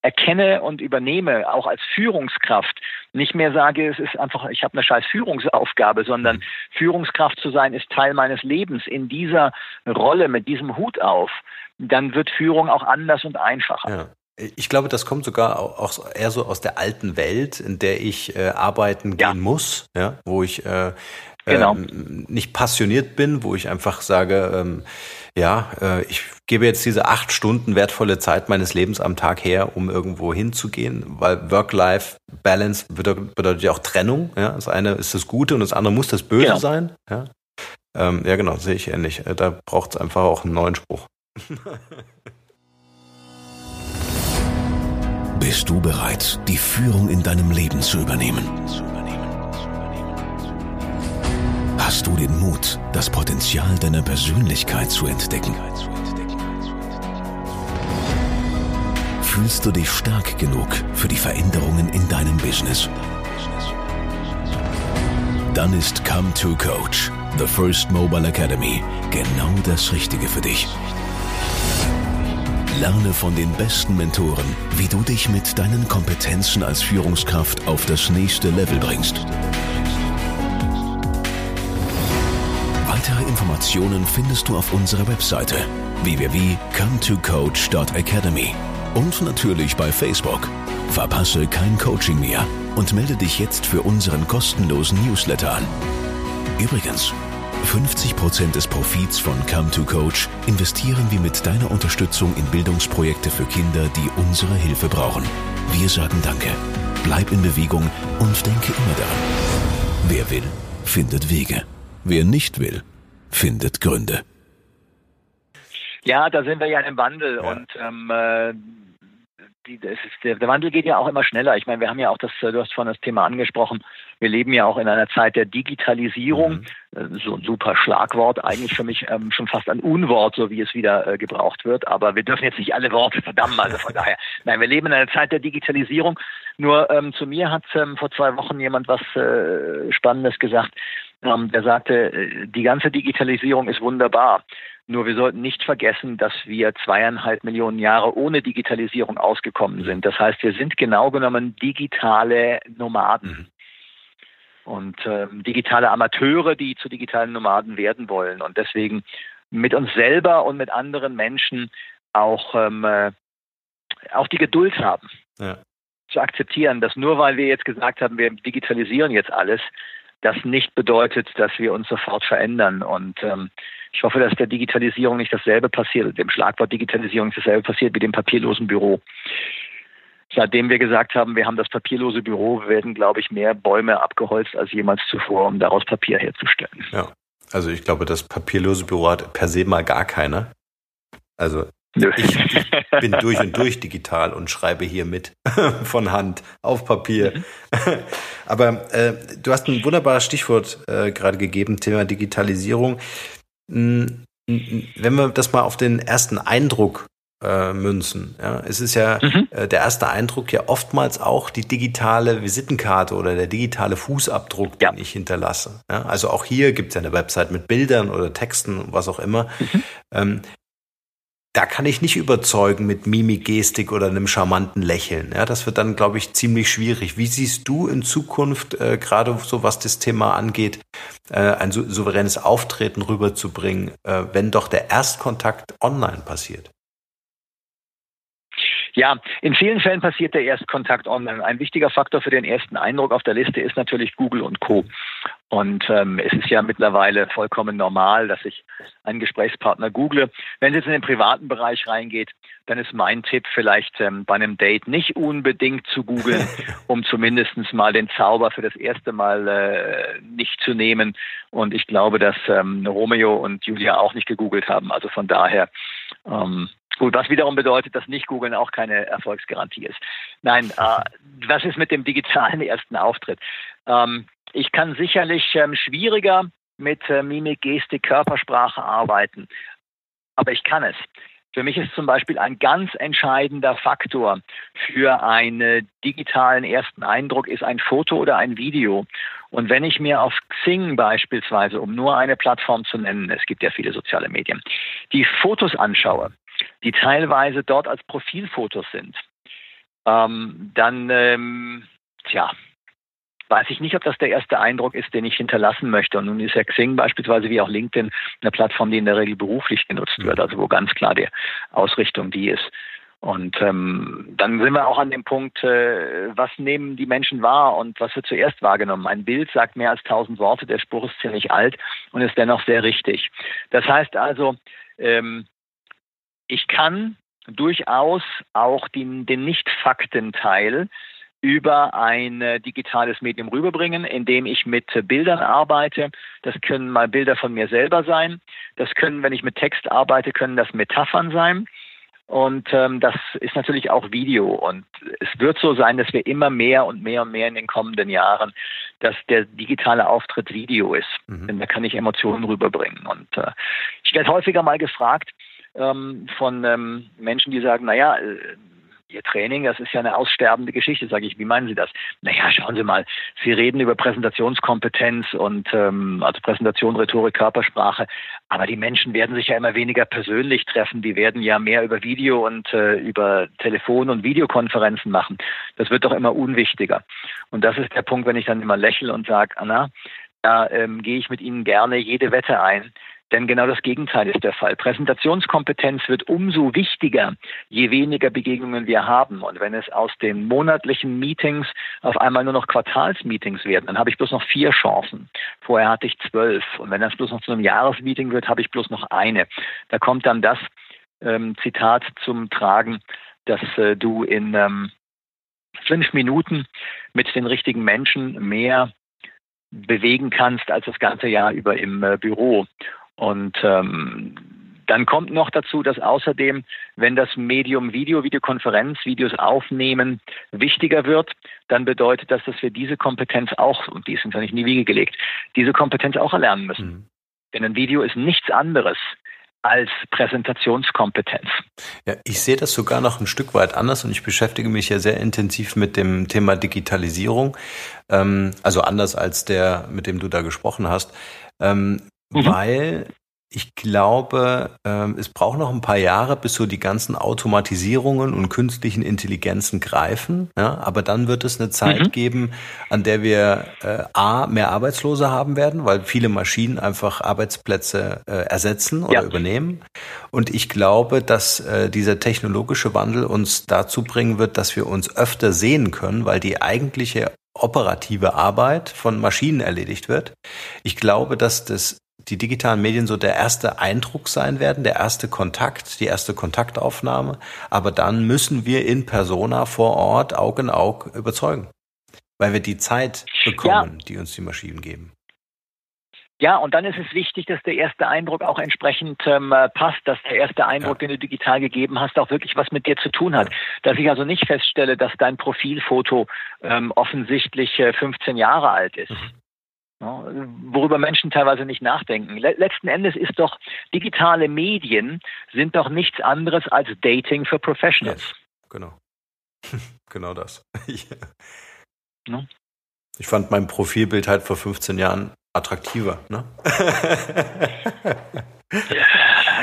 erkenne und übernehme, auch als Führungskraft, nicht mehr sage, es ist einfach, ich habe eine scheiß Führungsaufgabe, sondern mhm. Führungskraft zu sein ist Teil meines Lebens in dieser Rolle mit diesem Hut auf, dann wird Führung auch anders und einfacher. Ja. Ich glaube, das kommt sogar auch eher so aus der alten Welt, in der ich äh, arbeiten ja. gehen muss, ja, wo ich äh, genau. ähm, nicht passioniert bin, wo ich einfach sage, ähm, ja, äh, ich gebe jetzt diese acht Stunden wertvolle Zeit meines Lebens am Tag her, um irgendwo hinzugehen, weil Work-Life-Balance bedeutet, bedeutet, ja auch Trennung. Ja? Das eine ist das Gute und das andere muss das Böse genau. sein. Ja? Ähm, ja, genau, sehe ich ähnlich. Äh, da braucht es einfach auch einen neuen Spruch. Bist du bereit, die Führung in deinem Leben zu übernehmen? Hast du den Mut, das Potenzial deiner Persönlichkeit zu entdecken? Fühlst du dich stark genug für die Veränderungen in deinem Business? Dann ist Come to Coach, The First Mobile Academy, genau das Richtige für dich. Lerne von den besten Mentoren, wie du dich mit deinen Kompetenzen als Führungskraft auf das nächste Level bringst. Weitere Informationen findest du auf unserer Webseite www.cometocoach.academy und natürlich bei Facebook. Verpasse kein Coaching mehr und melde dich jetzt für unseren kostenlosen Newsletter an. Übrigens, 50% des Profits von Come to Coach investieren wir mit deiner Unterstützung in Bildungsprojekte für Kinder, die unsere Hilfe brauchen. Wir sagen Danke, bleib in Bewegung und denke immer daran. Wer will, findet Wege. Wer nicht will, findet Gründe. Ja, da sind wir ja im Wandel ja. und ähm, äh, die, ist, der, der, Wandel geht ja auch immer schneller. Ich meine, wir haben ja auch das, du hast vorhin das Thema angesprochen, wir leben ja auch in einer Zeit der Digitalisierung. Mhm. Äh, so ein super Schlagwort, eigentlich für mich ähm, schon fast ein Unwort, so wie es wieder äh, gebraucht wird. Aber wir dürfen jetzt nicht alle Worte verdammen, also von daher. Nein, wir leben in einer Zeit der Digitalisierung. Nur ähm, zu mir hat ähm, vor zwei Wochen jemand was äh, Spannendes gesagt. Ähm, der sagte, äh, die ganze Digitalisierung ist wunderbar. Nur wir sollten nicht vergessen, dass wir zweieinhalb Millionen Jahre ohne Digitalisierung ausgekommen sind. Das heißt, wir sind genau genommen digitale Nomaden. Mhm. Und ähm, digitale Amateure, die zu digitalen Nomaden werden wollen. Und deswegen mit uns selber und mit anderen Menschen auch, ähm, äh, auch die Geduld haben. Ja. Zu akzeptieren, dass nur weil wir jetzt gesagt haben, wir digitalisieren jetzt alles, das nicht bedeutet, dass wir uns sofort verändern. Und ähm, ich hoffe, dass der Digitalisierung nicht dasselbe passiert, dem Schlagwort Digitalisierung nicht dasselbe passiert wie dem papierlosen Büro. Seitdem wir gesagt haben, wir haben das papierlose Büro, werden, glaube ich, mehr Bäume abgeholzt als jemals zuvor, um daraus Papier herzustellen. Ja, also ich glaube, das papierlose Büro hat per se mal gar keiner. Also ich, ich, bin durch und durch digital und schreibe hier mit von Hand auf Papier. Mhm. Aber äh, du hast ein wunderbares Stichwort äh, gerade gegeben, Thema Digitalisierung. Wenn wir das mal auf den ersten Eindruck äh, münzen. Ja, es ist ja mhm. äh, der erste Eindruck ja oftmals auch die digitale Visitenkarte oder der digitale Fußabdruck, den ja. ich hinterlasse. Ja, also auch hier gibt es ja eine Website mit Bildern oder Texten, was auch immer. Mhm. Ähm, da kann ich nicht überzeugen mit Mimik, Gestik oder einem charmanten Lächeln. Ja, das wird dann, glaube ich, ziemlich schwierig. Wie siehst du in Zukunft, äh, gerade so was das Thema angeht, äh, ein sou souveränes Auftreten rüberzubringen, äh, wenn doch der Erstkontakt online passiert? Ja, in vielen Fällen passiert der Erstkontakt online. Ein wichtiger Faktor für den ersten Eindruck auf der Liste ist natürlich Google und Co. Und ähm, es ist ja mittlerweile vollkommen normal, dass ich einen Gesprächspartner google. Wenn es jetzt in den privaten Bereich reingeht, dann ist mein Tipp vielleicht ähm, bei einem Date nicht unbedingt zu googeln, um zumindest mal den Zauber für das erste Mal äh, nicht zu nehmen. Und ich glaube, dass ähm, Romeo und Julia auch nicht gegoogelt haben. Also von daher ähm, Gut, was wiederum bedeutet, dass nicht googeln auch keine Erfolgsgarantie ist. Nein, äh, was ist mit dem digitalen ersten Auftritt? Ähm, ich kann sicherlich ähm, schwieriger mit äh, Mimik, Gestik, Körpersprache arbeiten, aber ich kann es. Für mich ist zum Beispiel ein ganz entscheidender Faktor für einen digitalen ersten Eindruck ist ein Foto oder ein Video. Und wenn ich mir auf Xing beispielsweise, um nur eine Plattform zu nennen, es gibt ja viele soziale Medien, die Fotos anschaue, die teilweise dort als Profilfotos sind, ähm, dann, ähm, tja, weiß ich nicht, ob das der erste Eindruck ist, den ich hinterlassen möchte. Und nun ist ja Xing beispielsweise wie auch LinkedIn eine Plattform, die in der Regel beruflich genutzt wird, also wo ganz klar die Ausrichtung die ist. Und ähm, dann sind wir auch an dem Punkt, äh, was nehmen die Menschen wahr und was wird zuerst wahrgenommen? Ein Bild sagt mehr als tausend Worte, der Spruch ist ziemlich alt und ist dennoch sehr richtig. Das heißt also, ähm, ich kann durchaus auch den, den Nicht-Fakten-Teil über ein äh, digitales Medium rüberbringen, indem ich mit äh, Bildern arbeite. Das können mal Bilder von mir selber sein. Das können, wenn ich mit Text arbeite, können das Metaphern sein. Und ähm, das ist natürlich auch Video. Und es wird so sein, dass wir immer mehr und mehr und mehr in den kommenden Jahren, dass der digitale Auftritt Video ist. Mhm. Denn da kann ich Emotionen rüberbringen. Und äh, ich werde häufiger mal gefragt ähm, von ähm, Menschen, die sagen, naja, äh, Ihr Training, das ist ja eine aussterbende Geschichte, sage ich. Wie meinen Sie das? Naja, schauen Sie mal, Sie reden über Präsentationskompetenz und ähm, also Präsentation, Rhetorik, Körpersprache, aber die Menschen werden sich ja immer weniger persönlich treffen. Die werden ja mehr über Video und äh, über Telefon- und Videokonferenzen machen. Das wird doch immer unwichtiger. Und das ist der Punkt, wenn ich dann immer lächle und sage, Anna, da ähm, gehe ich mit Ihnen gerne jede Wette ein. Denn genau das Gegenteil ist der Fall. Präsentationskompetenz wird umso wichtiger, je weniger Begegnungen wir haben. Und wenn es aus den monatlichen Meetings auf einmal nur noch Quartalsmeetings werden, dann habe ich bloß noch vier Chancen. Vorher hatte ich zwölf. Und wenn das bloß noch zu einem Jahresmeeting wird, habe ich bloß noch eine. Da kommt dann das ähm, Zitat zum Tragen, dass äh, du in ähm, fünf Minuten mit den richtigen Menschen mehr bewegen kannst als das ganze Jahr über im äh, Büro. Und ähm, dann kommt noch dazu, dass außerdem, wenn das Medium Video, Videokonferenz, Videos aufnehmen wichtiger wird, dann bedeutet das, dass wir diese Kompetenz auch, und die ist uns ja nicht in die Wiege gelegt, diese Kompetenz auch erlernen müssen. Mhm. Denn ein Video ist nichts anderes als Präsentationskompetenz. Ja, ich sehe das sogar noch ein Stück weit anders und ich beschäftige mich ja sehr intensiv mit dem Thema Digitalisierung, ähm, also anders als der, mit dem du da gesprochen hast. Ähm, mhm. weil ich glaube, ähm, es braucht noch ein paar Jahre, bis so die ganzen Automatisierungen und künstlichen Intelligenzen greifen. Ja? Aber dann wird es eine Zeit mhm. geben, an der wir äh, A, mehr Arbeitslose haben werden, weil viele Maschinen einfach Arbeitsplätze äh, ersetzen oder ja. übernehmen. Und ich glaube, dass äh, dieser technologische Wandel uns dazu bringen wird, dass wir uns öfter sehen können, weil die eigentliche operative Arbeit von Maschinen erledigt wird. Ich glaube, dass das die digitalen Medien so der erste Eindruck sein werden, der erste Kontakt, die erste Kontaktaufnahme. Aber dann müssen wir in Persona vor Ort Aug in Aug überzeugen, weil wir die Zeit bekommen, ja. die uns die Maschinen geben. Ja, und dann ist es wichtig, dass der erste Eindruck auch entsprechend ähm, passt, dass der erste Eindruck, ja. den du digital gegeben hast, auch wirklich was mit dir zu tun hat. Dass ich also nicht feststelle, dass dein Profilfoto ähm, offensichtlich äh, 15 Jahre alt ist. Mhm worüber Menschen teilweise nicht nachdenken. Letzten Endes ist doch digitale Medien sind doch nichts anderes als Dating für Professionals. Yes, genau. genau das. ja. Ich fand mein Profilbild halt vor 15 Jahren attraktiver. Ne?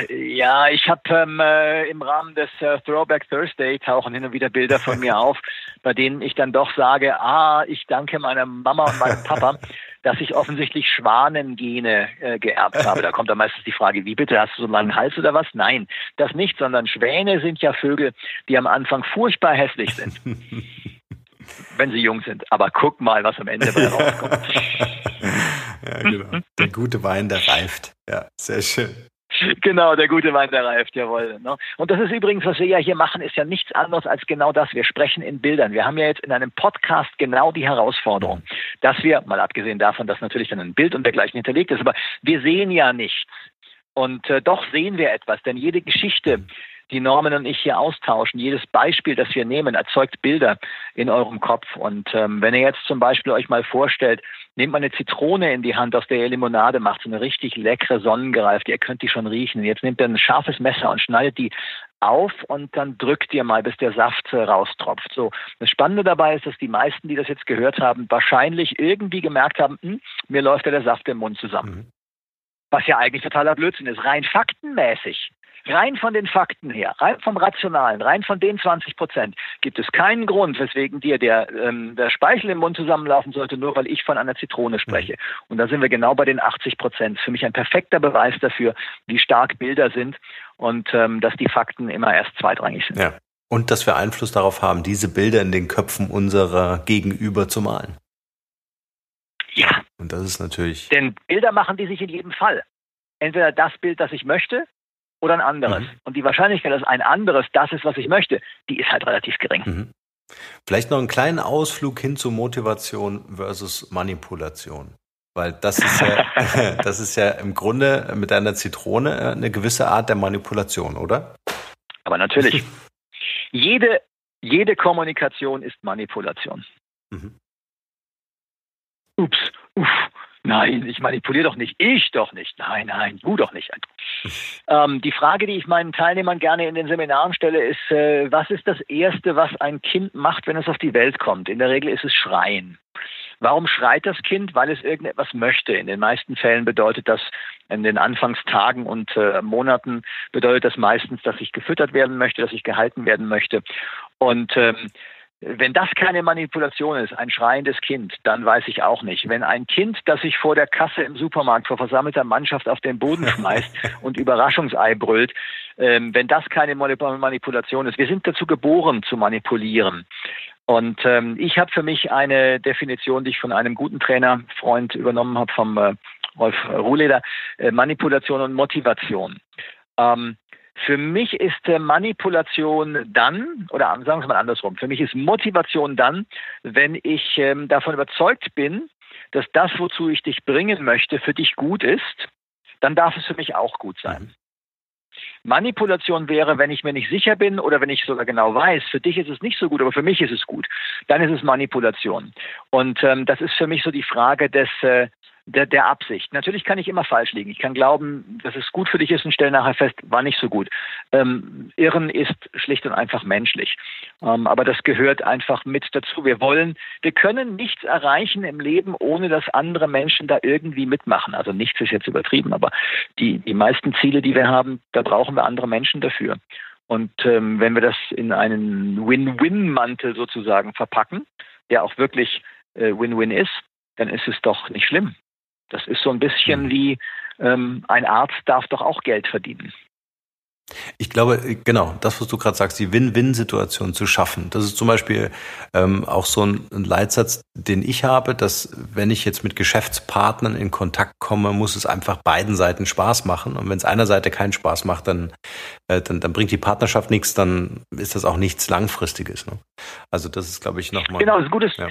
Ja, ich habe ähm, äh, im Rahmen des äh, Throwback Thursday tauchen hin und wieder Bilder von mir auf, bei denen ich dann doch sage, ah, ich danke meiner Mama und meinem Papa, dass ich offensichtlich Schwanengene äh, geerbt habe. Da kommt dann meistens die Frage, wie bitte, hast du so einen langen Hals oder was? Nein, das nicht, sondern Schwäne sind ja Vögel, die am Anfang furchtbar hässlich sind. wenn sie jung sind. Aber guck mal, was am Ende bei rauskommt. ja, genau. Der gute Wein, der reift. Ja, sehr schön. Genau, der gute Wein, der reift, jawohl. Ne? Und das ist übrigens, was wir ja hier machen, ist ja nichts anderes als genau das. Wir sprechen in Bildern. Wir haben ja jetzt in einem Podcast genau die Herausforderung, dass wir, mal abgesehen davon, dass natürlich dann ein Bild und dergleichen hinterlegt ist, aber wir sehen ja nichts. Und äh, doch sehen wir etwas, denn jede Geschichte, die Norman und ich hier austauschen. Jedes Beispiel, das wir nehmen, erzeugt Bilder in eurem Kopf. Und ähm, wenn ihr jetzt zum Beispiel euch mal vorstellt, nehmt mal eine Zitrone in die Hand, aus der ihr Limonade macht, so eine richtig leckere sonnengereifte, ihr könnt die schon riechen. Jetzt nehmt ihr ein scharfes Messer und schneidet die auf und dann drückt ihr mal, bis der Saft äh, raustropft. So. Das Spannende dabei ist, dass die meisten, die das jetzt gehört haben, wahrscheinlich irgendwie gemerkt haben, hm, mir läuft ja der Saft im Mund zusammen. Mhm. Was ja eigentlich totaler Blödsinn ist. Rein faktenmäßig rein von den Fakten her, rein vom Rationalen, rein von den 20 Prozent, gibt es keinen Grund, weswegen dir der, ähm, der Speichel im Mund zusammenlaufen sollte, nur weil ich von einer Zitrone spreche. Mhm. Und da sind wir genau bei den 80 Prozent. Für mich ein perfekter Beweis dafür, wie stark Bilder sind und ähm, dass die Fakten immer erst zweitrangig sind. Ja. Und dass wir Einfluss darauf haben, diese Bilder in den Köpfen unserer Gegenüber zu malen. Ja. Und das ist natürlich. Denn Bilder machen die sich in jedem Fall. Entweder das Bild, das ich möchte, oder ein anderes. Mhm. Und die Wahrscheinlichkeit, dass ein anderes das ist, was ich möchte, die ist halt relativ gering. Mhm. Vielleicht noch einen kleinen Ausflug hin zu Motivation versus Manipulation. Weil das ist ja, das ist ja im Grunde mit einer Zitrone eine gewisse Art der Manipulation, oder? Aber natürlich. jede, jede Kommunikation ist Manipulation. Mhm. Ups, uff, nein, ich manipuliere doch nicht, ich doch nicht, nein, nein, du doch nicht. ähm, die Frage, die ich meinen Teilnehmern gerne in den Seminaren stelle, ist, äh, was ist das Erste, was ein Kind macht, wenn es auf die Welt kommt? In der Regel ist es Schreien. Warum schreit das Kind? Weil es irgendetwas möchte. In den meisten Fällen bedeutet das in den Anfangstagen und äh, Monaten bedeutet das meistens, dass ich gefüttert werden möchte, dass ich gehalten werden möchte. Und ähm, wenn das keine Manipulation ist, ein schreiendes Kind, dann weiß ich auch nicht. Wenn ein Kind, das sich vor der Kasse im Supermarkt vor versammelter Mannschaft auf den Boden schmeißt und Überraschungsei brüllt, ähm, wenn das keine Manipulation ist, wir sind dazu geboren zu manipulieren. Und ähm, ich habe für mich eine Definition, die ich von einem guten Trainerfreund übernommen habe, vom äh, Rolf Ruhleder, äh, Manipulation und Motivation. Ähm, für mich ist äh, Manipulation dann, oder sagen wir es mal andersrum, für mich ist Motivation dann, wenn ich ähm, davon überzeugt bin, dass das, wozu ich dich bringen möchte, für dich gut ist, dann darf es für mich auch gut sein. Manipulation wäre, wenn ich mir nicht sicher bin oder wenn ich sogar genau weiß, für dich ist es nicht so gut, aber für mich ist es gut, dann ist es Manipulation. Und ähm, das ist für mich so die Frage des, äh, der, der Absicht. Natürlich kann ich immer falsch liegen. Ich kann glauben, dass es gut für dich ist und stelle nachher fest, war nicht so gut. Ähm, Irren ist schlicht und einfach menschlich. Ähm, aber das gehört einfach mit dazu. Wir wollen, wir können nichts erreichen im Leben, ohne dass andere Menschen da irgendwie mitmachen. Also nichts ist jetzt übertrieben, aber die, die meisten Ziele, die wir haben, da brauchen wir andere Menschen dafür. Und ähm, wenn wir das in einen Win-Win-Mantel sozusagen verpacken, der auch wirklich äh, Win-Win ist, dann ist es doch nicht schlimm. Das ist so ein bisschen hm. wie ähm, ein Arzt darf doch auch Geld verdienen. Ich glaube, genau, das, was du gerade sagst, die Win-Win-Situation zu schaffen. Das ist zum Beispiel ähm, auch so ein, ein, Leitsatz, den ich habe, dass wenn ich jetzt mit Geschäftspartnern in Kontakt komme, muss es einfach beiden Seiten Spaß machen. Und wenn es einer Seite keinen Spaß macht, dann, äh, dann, dann bringt die Partnerschaft nichts, dann ist das auch nichts Langfristiges. Ne? Also das ist, glaube ich, nochmal. Genau, das ist ein gutes, ja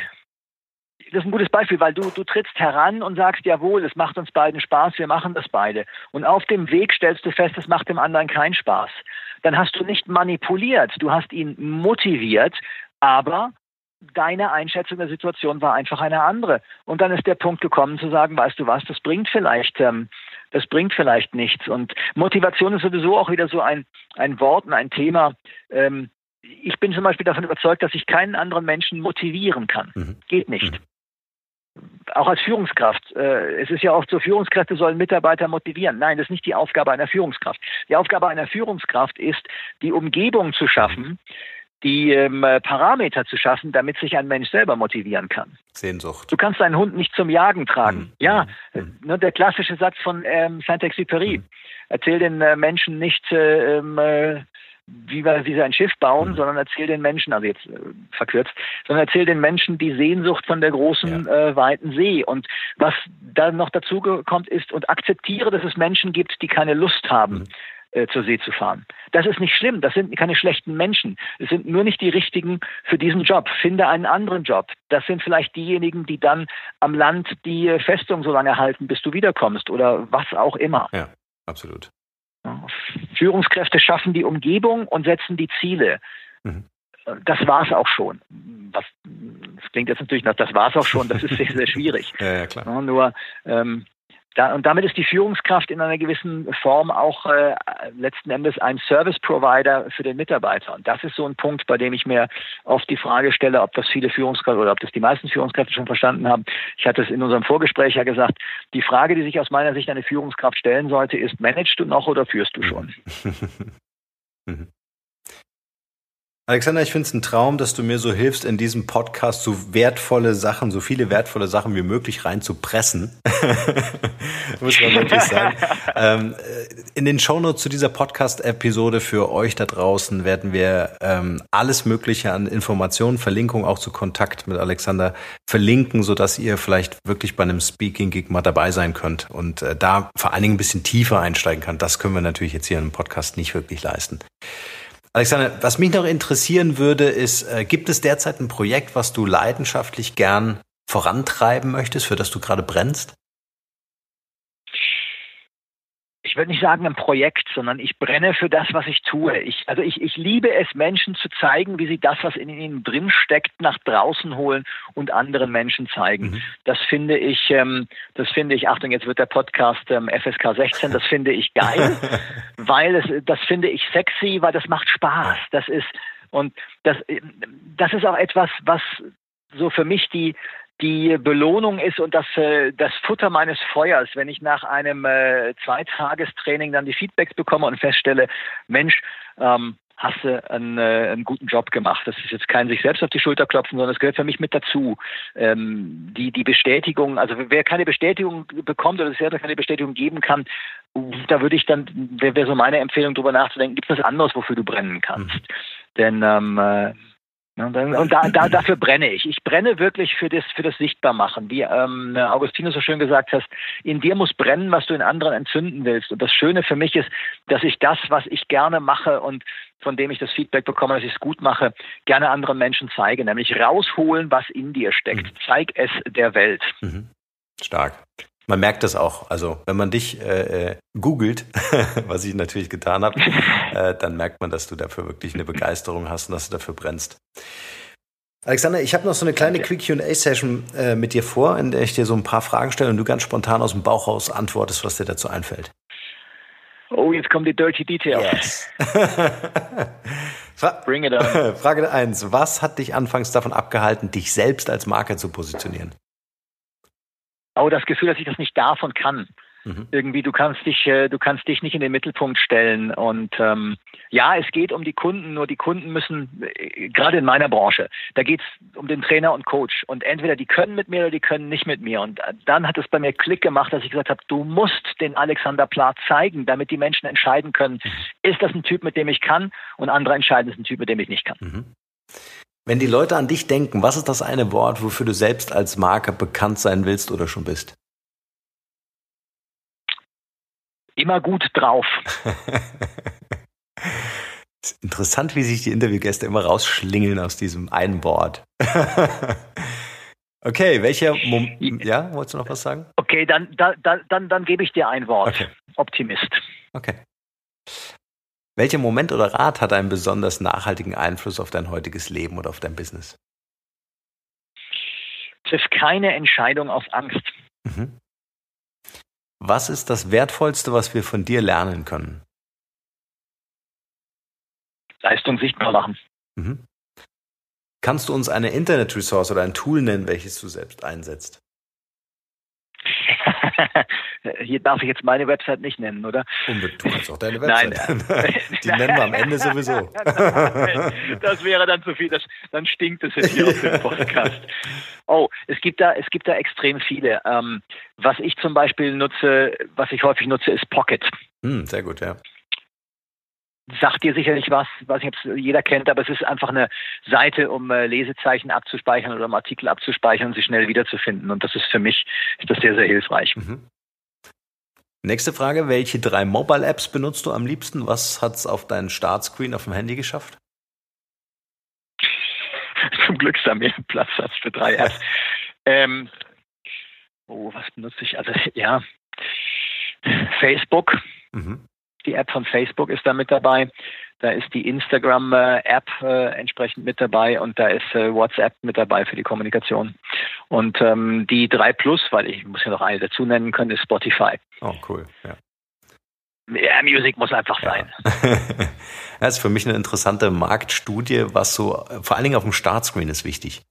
das ist ein gutes Beispiel, weil du, du trittst heran und sagst, jawohl, es macht uns beiden Spaß, wir machen das beide. Und auf dem Weg stellst du fest, es macht dem anderen keinen Spaß. Dann hast du nicht manipuliert, du hast ihn motiviert, aber deine Einschätzung der Situation war einfach eine andere. Und dann ist der Punkt gekommen zu sagen, weißt du was, das bringt vielleicht, ähm, das bringt vielleicht nichts. Und Motivation ist sowieso auch wieder so ein, ein Wort und ein Thema. Ähm, ich bin zum Beispiel davon überzeugt, dass ich keinen anderen Menschen motivieren kann. Mhm. Geht nicht. Mhm auch als Führungskraft. Äh, es ist ja oft so, Führungskräfte sollen Mitarbeiter motivieren. Nein, das ist nicht die Aufgabe einer Führungskraft. Die Aufgabe einer Führungskraft ist, die Umgebung zu schaffen, die ähm, Parameter zu schaffen, damit sich ein Mensch selber motivieren kann. Sehnsucht. Du kannst deinen Hund nicht zum Jagen tragen. Mhm. Ja, mhm. Ne, der klassische Satz von ähm, Saint-Exupéry. Mhm. Erzähl den äh, Menschen nicht, äh, ähm, äh, wie wir, wie sie ein Schiff bauen, mhm. sondern erzähl den Menschen, also jetzt äh, verkürzt, sondern erzähl den Menschen die Sehnsucht von der großen, ja. äh, weiten See. Und was dann noch dazu kommt, ist, und akzeptiere, dass es Menschen gibt, die keine Lust haben. Mhm äh, zur See zu fahren. Das ist nicht schlimm, das sind keine schlechten Menschen. Es sind nur nicht die richtigen für diesen Job. Finde einen anderen Job. Das sind vielleicht diejenigen, die dann am Land die Festung so lange halten, bis du wiederkommst oder was auch immer. Ja, absolut. Führungskräfte schaffen die Umgebung und setzen die Ziele. Mhm. Das war es auch schon. Was, das klingt jetzt natürlich nach, das war es auch schon, das ist sehr, sehr schwierig. ja, ja, klar. Nur ähm, da, und damit ist die Führungskraft in einer gewissen Form auch äh, letzten Endes ein Service Provider für den Mitarbeiter. Und das ist so ein Punkt, bei dem ich mir oft die Frage stelle, ob das viele Führungskräfte oder ob das die meisten Führungskräfte schon verstanden haben. Ich hatte es in unserem Vorgespräch ja gesagt, die Frage, die sich aus meiner Sicht eine Führungskraft stellen sollte, ist, managst du noch oder führst du schon? Alexander, ich finde es ein Traum, dass du mir so hilfst, in diesem Podcast so wertvolle Sachen, so viele wertvolle Sachen wie möglich reinzupressen. Muss man wirklich sagen. ähm, in den Shownotes zu dieser Podcast-Episode für euch da draußen werden wir ähm, alles Mögliche an Informationen, Verlinkungen auch zu Kontakt mit Alexander verlinken, sodass ihr vielleicht wirklich bei einem Speaking-Gig mal dabei sein könnt und äh, da vor allen Dingen ein bisschen tiefer einsteigen könnt. Das können wir natürlich jetzt hier im Podcast nicht wirklich leisten. Alexander, was mich noch interessieren würde, ist, äh, gibt es derzeit ein Projekt, was du leidenschaftlich gern vorantreiben möchtest, für das du gerade brennst? Ich würde nicht sagen ein Projekt, sondern ich brenne für das, was ich tue. Ich, also ich, ich liebe es, Menschen zu zeigen, wie sie das, was in ihnen drin steckt, nach draußen holen und anderen Menschen zeigen. Mhm. Das finde ich, ähm, das finde ich, Achtung, jetzt wird der Podcast ähm, FSK 16, das finde ich geil, weil es, das finde ich sexy, weil das macht Spaß. Das ist, und das, das ist auch etwas, was so für mich die, die Belohnung ist und das, äh, das Futter meines Feuers, wenn ich nach einem äh, Zweitagestraining dann die Feedbacks bekomme und feststelle, Mensch, ähm, hast du einen, äh, einen guten Job gemacht. Das ist jetzt kein sich selbst auf die Schulter klopfen, sondern es gehört für mich mit dazu. Ähm, die, die Bestätigung, also wer keine Bestätigung bekommt oder selber keine Bestätigung geben kann, da würde ich dann, wäre wär so meine Empfehlung, darüber nachzudenken, gibt es was anderes, wofür du brennen kannst. Mhm. Denn ähm, äh, und, da, da, dafür brenne ich. Ich brenne wirklich für das, für das Sichtbarmachen. Wie ähm, Augustinus so schön gesagt hast, in dir muss brennen, was du in anderen entzünden willst. Und das Schöne für mich ist, dass ich das, was ich gerne mache und von dem ich das Feedback bekomme, dass ich es gut mache, gerne anderen Menschen zeige. Nämlich rausholen, was in dir steckt. Mhm. Zeig es der Welt. Mhm. Stark. Man merkt das auch. Also wenn man dich äh, äh googelt, was ich natürlich getan habe, äh, dann merkt man, dass du dafür wirklich eine Begeisterung hast und dass du dafür brennst. Alexander, ich habe noch so eine kleine Quick QA-Session äh, mit dir vor, in der ich dir so ein paar Fragen stelle und du ganz spontan aus dem Bauch raus antwortest, was dir dazu einfällt. Oh, jetzt kommen die Dirty Details. Yes. Bring it on. Frage 1. Was hat dich anfangs davon abgehalten, dich selbst als Marke zu positionieren? Oh, das Gefühl, dass ich das nicht darf und kann. Mhm. Irgendwie, du kannst dich, äh, du kannst dich nicht in den Mittelpunkt stellen. Und ähm, ja, es geht um die Kunden, nur die Kunden müssen, äh, gerade in meiner Branche, da geht es um den Trainer und Coach. Und entweder die können mit mir oder die können nicht mit mir. Und dann hat es bei mir Klick gemacht, dass ich gesagt habe, du musst den Alexander Plath zeigen, damit die Menschen entscheiden können, mhm. ist das ein Typ, mit dem ich kann? Und andere entscheiden, ist ein Typ, mit dem ich nicht kann. Mhm. Wenn die Leute an dich denken, was ist das eine Wort, wofür du selbst als Marke bekannt sein willst oder schon bist? Immer gut drauf. interessant, wie sich die Interviewgäste immer rausschlingeln aus diesem einen Wort. okay, welcher Mom ja, wolltest du noch was sagen? Okay, dann, dann, dann, dann gebe ich dir ein Wort. Okay. Optimist. Okay. Welcher Moment oder Rat hat einen besonders nachhaltigen Einfluss auf dein heutiges Leben oder auf dein Business? Triff keine Entscheidung aus Angst. Mhm. Was ist das Wertvollste, was wir von dir lernen können? Leistung sichtbar machen. Mhm. Kannst du uns eine Internet-Resource oder ein Tool nennen, welches du selbst einsetzt? Hier darf ich jetzt meine Website nicht nennen, oder? Unbedingt, du kannst auch deine Website Nein. Die nennen wir am Ende sowieso. das wäre dann zu viel, das, dann stinkt es jetzt hier auf dem Podcast. Oh, es gibt da, es gibt da extrem viele. Ähm, was ich zum Beispiel nutze, was ich häufig nutze, ist Pocket. Hm, sehr gut, ja sagt dir sicherlich was, weiß nicht, ob es jeder kennt, aber es ist einfach eine Seite, um äh, Lesezeichen abzuspeichern oder um Artikel abzuspeichern und sie schnell wiederzufinden. Und das ist für mich ist das sehr, sehr hilfreich. Mhm. Nächste Frage, welche drei Mobile-Apps benutzt du am liebsten? Was hat es auf deinen Startscreen auf dem Handy geschafft? Zum Glück ist da mehr Platz als für drei Apps. ähm, oh, was benutze ich? Also ja, Facebook. Mhm die App von Facebook ist da mit dabei. Da ist die Instagram-App äh, entsprechend mit dabei und da ist äh, WhatsApp mit dabei für die Kommunikation. Und ähm, die 3 Plus, weil ich muss ja noch eine dazu nennen können, ist Spotify. Oh, cool, ja. Ja, Musik muss einfach sein. Ja. das ist für mich eine interessante Marktstudie, was so, vor allen Dingen auf dem Startscreen ist wichtig,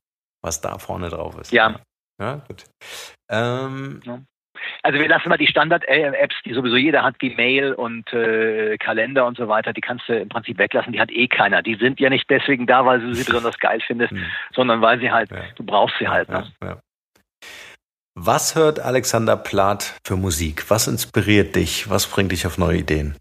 was da vorne drauf ist. Ja. Ja, gut. Ähm, ja. Also wir lassen mal die Standard-Apps, die sowieso jeder hat, wie Mail und äh, Kalender und so weiter, die kannst du im Prinzip weglassen, die hat eh keiner. Die sind ja nicht deswegen da, weil du sie besonders geil findest, hm. sondern weil sie halt, ja. du brauchst sie halt. Ne? Ja, ja. Was hört Alexander Plath für Musik? Was inspiriert dich? Was bringt dich auf neue Ideen?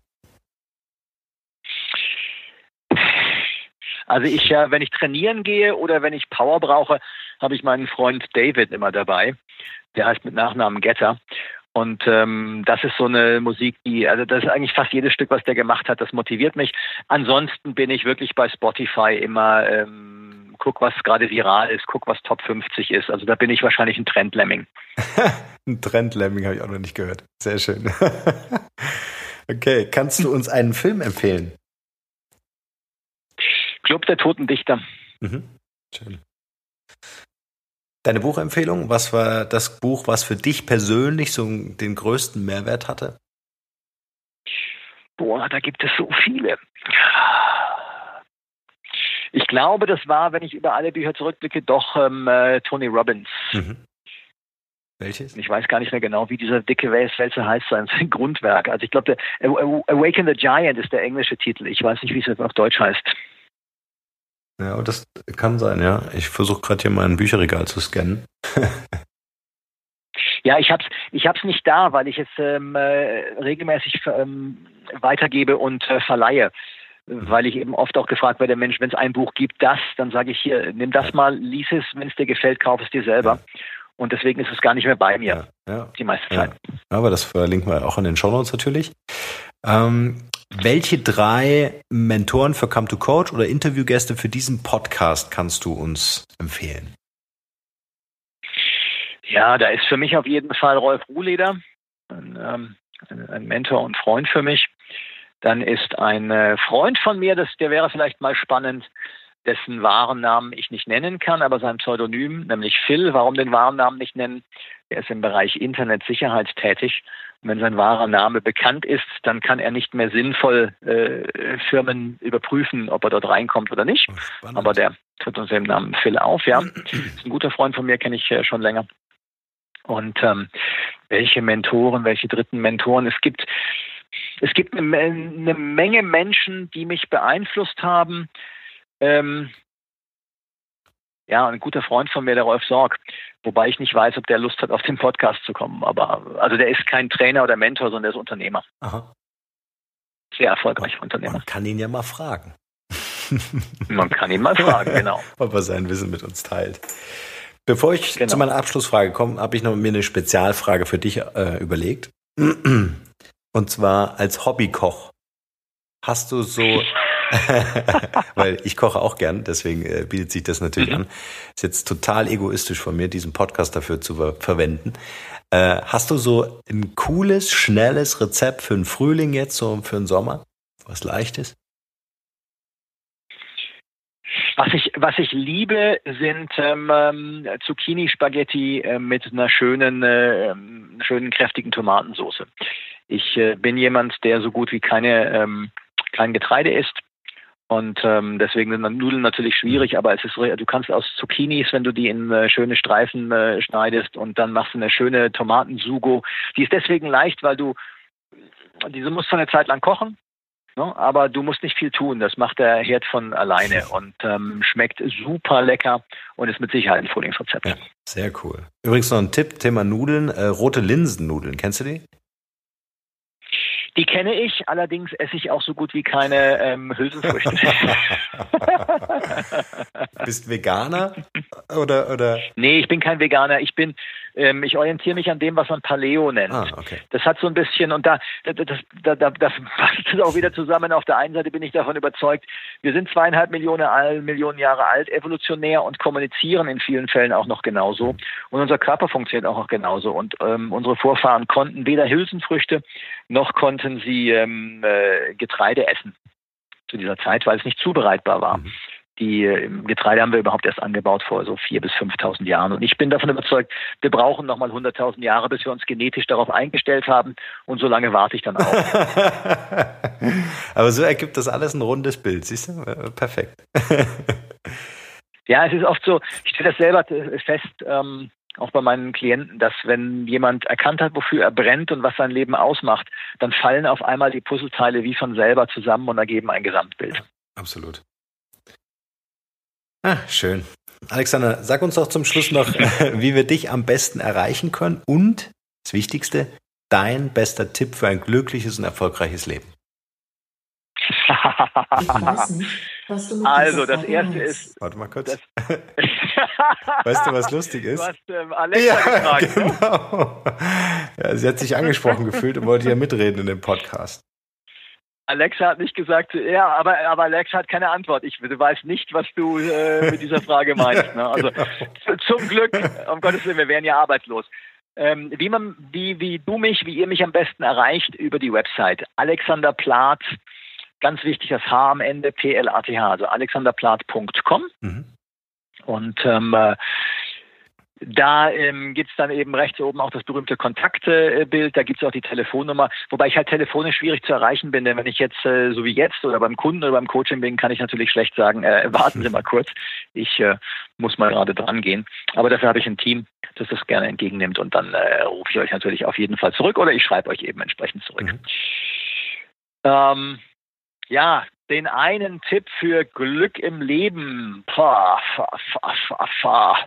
Also ich, äh, wenn ich trainieren gehe oder wenn ich Power brauche, habe ich meinen Freund David immer dabei. Der heißt mit Nachnamen Getter. Und ähm, das ist so eine Musik, die, also das ist eigentlich fast jedes Stück, was der gemacht hat, das motiviert mich. Ansonsten bin ich wirklich bei Spotify immer, ähm, guck, was gerade viral ist, guck, was Top 50 ist. Also da bin ich wahrscheinlich ein Trendlemming. ein Trendlemming habe ich auch noch nicht gehört. Sehr schön. okay, kannst du uns einen Film empfehlen? Club der Toten Dichter. Mhm. Schön. Deine Buchempfehlung, was war das Buch, was für dich persönlich so den größten Mehrwert hatte? Boah, da gibt es so viele. Ich glaube, das war, wenn ich über alle Bücher zurückblicke, doch ähm, äh, Tony Robbins. Mhm. Welches? Ich weiß gar nicht mehr genau, wie dieser dicke Wälzer heißt, sein Grundwerk. Also ich glaube, Awaken the Giant ist der englische Titel. Ich weiß nicht, wie es auf Deutsch heißt. Ja, das kann sein, ja. Ich versuche gerade hier mein Bücherregal zu scannen. ja, ich hab's, ich hab's nicht da, weil ich es ähm, äh, regelmäßig ähm, weitergebe und äh, verleihe. Mhm. Weil ich eben oft auch gefragt werde, Mensch, wenn es ein Buch gibt, das, dann sage ich hier, nimm das mal, lies es, wenn es dir gefällt, kauf es dir selber. Ja. Und deswegen ist es gar nicht mehr bei mir, ja, ja, die meiste Zeit. Aber das verlinken wir auch in den Show Notes natürlich. Ähm, welche drei Mentoren für Come to Coach oder Interviewgäste für diesen Podcast kannst du uns empfehlen? Ja, da ist für mich auf jeden Fall Rolf Ruhleder, ein, ähm, ein Mentor und Freund für mich. Dann ist ein äh, Freund von mir, das, der wäre vielleicht mal spannend, dessen wahren Namen ich nicht nennen kann, aber sein Pseudonym, nämlich Phil. Warum den wahren Namen nicht nennen? Er ist im Bereich Internetsicherheit tätig. Und wenn sein wahrer Name bekannt ist, dann kann er nicht mehr sinnvoll äh, Firmen überprüfen, ob er dort reinkommt oder nicht. Oh, aber der tritt unter dem Namen Phil auf, ja. ist ein guter Freund von mir, kenne ich äh, schon länger. Und ähm, welche Mentoren, welche dritten Mentoren? Es gibt es gibt eine, eine Menge Menschen, die mich beeinflusst haben. Ähm, ja, ein guter Freund von mir, der Rolf Sorg, wobei ich nicht weiß, ob der Lust hat, auf den Podcast zu kommen. Aber also der ist kein Trainer oder Mentor, sondern der ist Unternehmer. Aha. Sehr erfolgreicher Unternehmer. Man kann ihn ja mal fragen. Man kann ihn mal fragen, genau. Ob er sein Wissen mit uns teilt. Bevor ich genau. zu meiner Abschlussfrage komme, habe ich noch mir eine Spezialfrage für dich äh, überlegt. Und zwar als Hobbykoch. Hast du so Weil ich koche auch gern, deswegen äh, bietet sich das natürlich mhm. an. Ist jetzt total egoistisch von mir, diesen Podcast dafür zu ver verwenden. Äh, hast du so ein cooles, schnelles Rezept für den Frühling jetzt, so für den Sommer? Was leichtes? Was ich, was ich liebe, sind ähm, Zucchini-Spaghetti äh, mit einer schönen, äh, schönen, kräftigen Tomatensauce. Ich äh, bin jemand, der so gut wie keine ähm, kein Getreide isst. Und ähm, deswegen sind Nudeln natürlich schwierig, aber es ist du kannst aus Zucchinis, wenn du die in äh, schöne Streifen äh, schneidest und dann machst du eine schöne Tomatensugo. Die ist deswegen leicht, weil du diese musst du eine Zeit lang kochen, ne? aber du musst nicht viel tun. Das macht der Herd von alleine und ähm, schmeckt super lecker und ist mit Sicherheit ein Frühlingsrezept. Ja, sehr cool. Übrigens noch ein Tipp, Thema Nudeln, äh, rote Linsennudeln. Kennst du die? Die kenne ich, allerdings esse ich auch so gut wie keine ähm, Hülsenfrüchte. Bist Veganer oder oder? Nee, ich bin kein Veganer. Ich bin ähm, ich orientiere mich an dem, was man Paleo nennt. Ah, okay. Das hat so ein bisschen, und da, das, da, da, das passt es auch wieder zusammen. Auf der einen Seite bin ich davon überzeugt, wir sind zweieinhalb Millionen, Millionen Jahre alt, evolutionär und kommunizieren in vielen Fällen auch noch genauso. Und unser Körper funktioniert auch noch genauso. Und ähm, unsere Vorfahren konnten weder Hülsenfrüchte noch konnten sie ähm, äh, Getreide essen zu dieser Zeit, weil es nicht zubereitbar war. Mhm. Die Getreide haben wir überhaupt erst angebaut vor so 4.000 bis 5.000 Jahren. Und ich bin davon überzeugt, wir brauchen nochmal 100.000 Jahre, bis wir uns genetisch darauf eingestellt haben. Und so lange warte ich dann auch. Aber so ergibt das alles ein rundes Bild, siehst du? Äh, perfekt. ja, es ist oft so, ich stelle das selber fest, ähm, auch bei meinen Klienten, dass wenn jemand erkannt hat, wofür er brennt und was sein Leben ausmacht, dann fallen auf einmal die Puzzleteile wie von selber zusammen und ergeben ein Gesamtbild. Absolut. Ah, schön. Alexander, sag uns doch zum Schluss noch, wie wir dich am besten erreichen können und das Wichtigste, dein bester Tipp für ein glückliches und erfolgreiches Leben. ich weiß nicht, was du mit also, das erste meinst. ist. Warte mal kurz. weißt du, was lustig ist? Du hast ähm, Alexa ja, gefragt. Ne? Genau. Ja, sie hat sich angesprochen gefühlt und wollte ja mitreden in dem Podcast. Alexa hat nicht gesagt, ja, aber, aber Alexa hat keine Antwort. Ich du weißt nicht, was du äh, mit dieser Frage meinst. Ne? Also genau. zum Glück, um Gottes Willen, wir wären ja arbeitslos. Ähm, wie man, wie, wie du mich, wie ihr mich am besten erreicht, über die Website Alexander Plath, ganz wichtig das H am Ende, P-L-A-T-H, also alexanderplath.com. Mhm. Und ähm, äh, da ähm, gibt es dann eben rechts oben auch das berühmte Kontaktbild, da gibt es auch die Telefonnummer, wobei ich halt telefonisch schwierig zu erreichen bin, denn wenn ich jetzt äh, so wie jetzt oder beim Kunden oder beim Coaching bin, kann ich natürlich schlecht sagen, äh, warten Sie mal kurz, ich äh, muss mal gerade dran gehen. Aber dafür habe ich ein Team, das das gerne entgegennimmt und dann äh, rufe ich euch natürlich auf jeden Fall zurück oder ich schreibe euch eben entsprechend zurück. Mhm. Ähm, ja, den einen Tipp für Glück im Leben. Pah, pah, pah, pah, pah.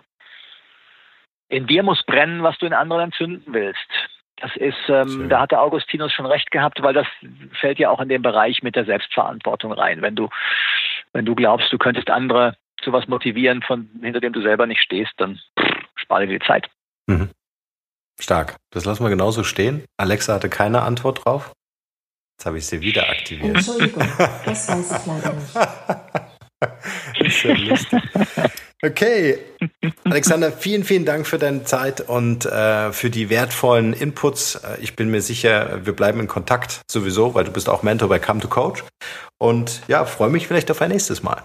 In dir muss brennen, was du in anderen entzünden willst. Das ist, ähm, da hat der Augustinus schon recht gehabt, weil das fällt ja auch in den Bereich mit der Selbstverantwortung rein. Wenn du, wenn du glaubst, du könntest andere zu was motivieren, von hinter dem du selber nicht stehst, dann pff, spare dir die Zeit. Mhm. Stark. Das lassen wir genauso stehen. Alexa hatte keine Antwort drauf. Jetzt habe ich sie wieder aktiviert. Entschuldigung, das weiß ich leider nicht. das ist ja lustig. Okay, Alexander, vielen, vielen Dank für deine Zeit und äh, für die wertvollen Inputs. Äh, ich bin mir sicher, wir bleiben in Kontakt sowieso, weil du bist auch Mentor bei Come to Coach. Und ja, freue mich vielleicht auf ein nächstes Mal.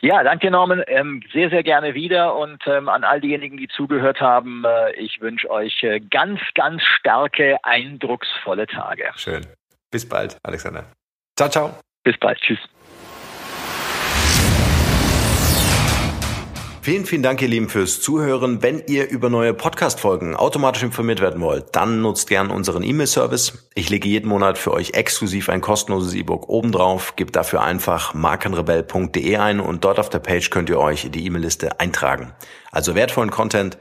Ja, danke Norman. Ähm, sehr, sehr gerne wieder und ähm, an all diejenigen, die zugehört haben, äh, ich wünsche euch äh, ganz, ganz starke, eindrucksvolle Tage. Schön. Bis bald, Alexander. Ciao, ciao. Bis bald. Tschüss. Vielen, vielen Dank, ihr Lieben, fürs Zuhören. Wenn ihr über neue Podcast-Folgen automatisch informiert werden wollt, dann nutzt gern unseren E-Mail-Service. Ich lege jeden Monat für euch exklusiv ein kostenloses E-Book obendrauf. Gebt dafür einfach markenrebell.de ein und dort auf der Page könnt ihr euch in die E-Mail-Liste eintragen. Also wertvollen Content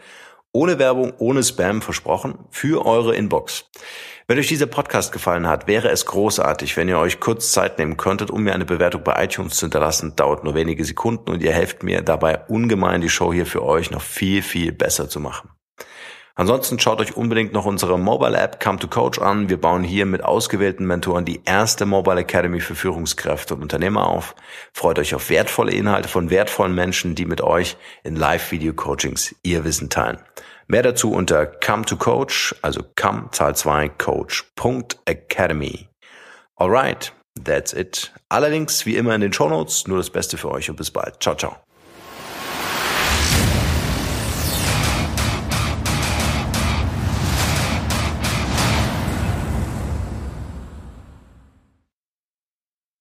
ohne Werbung, ohne Spam versprochen für eure Inbox. Wenn euch dieser Podcast gefallen hat, wäre es großartig, wenn ihr euch kurz Zeit nehmen könntet, um mir eine Bewertung bei iTunes zu hinterlassen. Dauert nur wenige Sekunden und ihr helft mir dabei ungemein, die Show hier für euch noch viel, viel besser zu machen. Ansonsten schaut euch unbedingt noch unsere Mobile App Come to Coach an. Wir bauen hier mit ausgewählten Mentoren die erste Mobile Academy für Führungskräfte und Unternehmer auf. Freut euch auf wertvolle Inhalte von wertvollen Menschen, die mit euch in Live-Video-Coachings ihr Wissen teilen. Mehr dazu unter come to coach, also come Zahl 2 coach.academy. Alright, that's it. Allerdings wie immer in den Show Notes, nur das Beste für euch und bis bald. Ciao, ciao.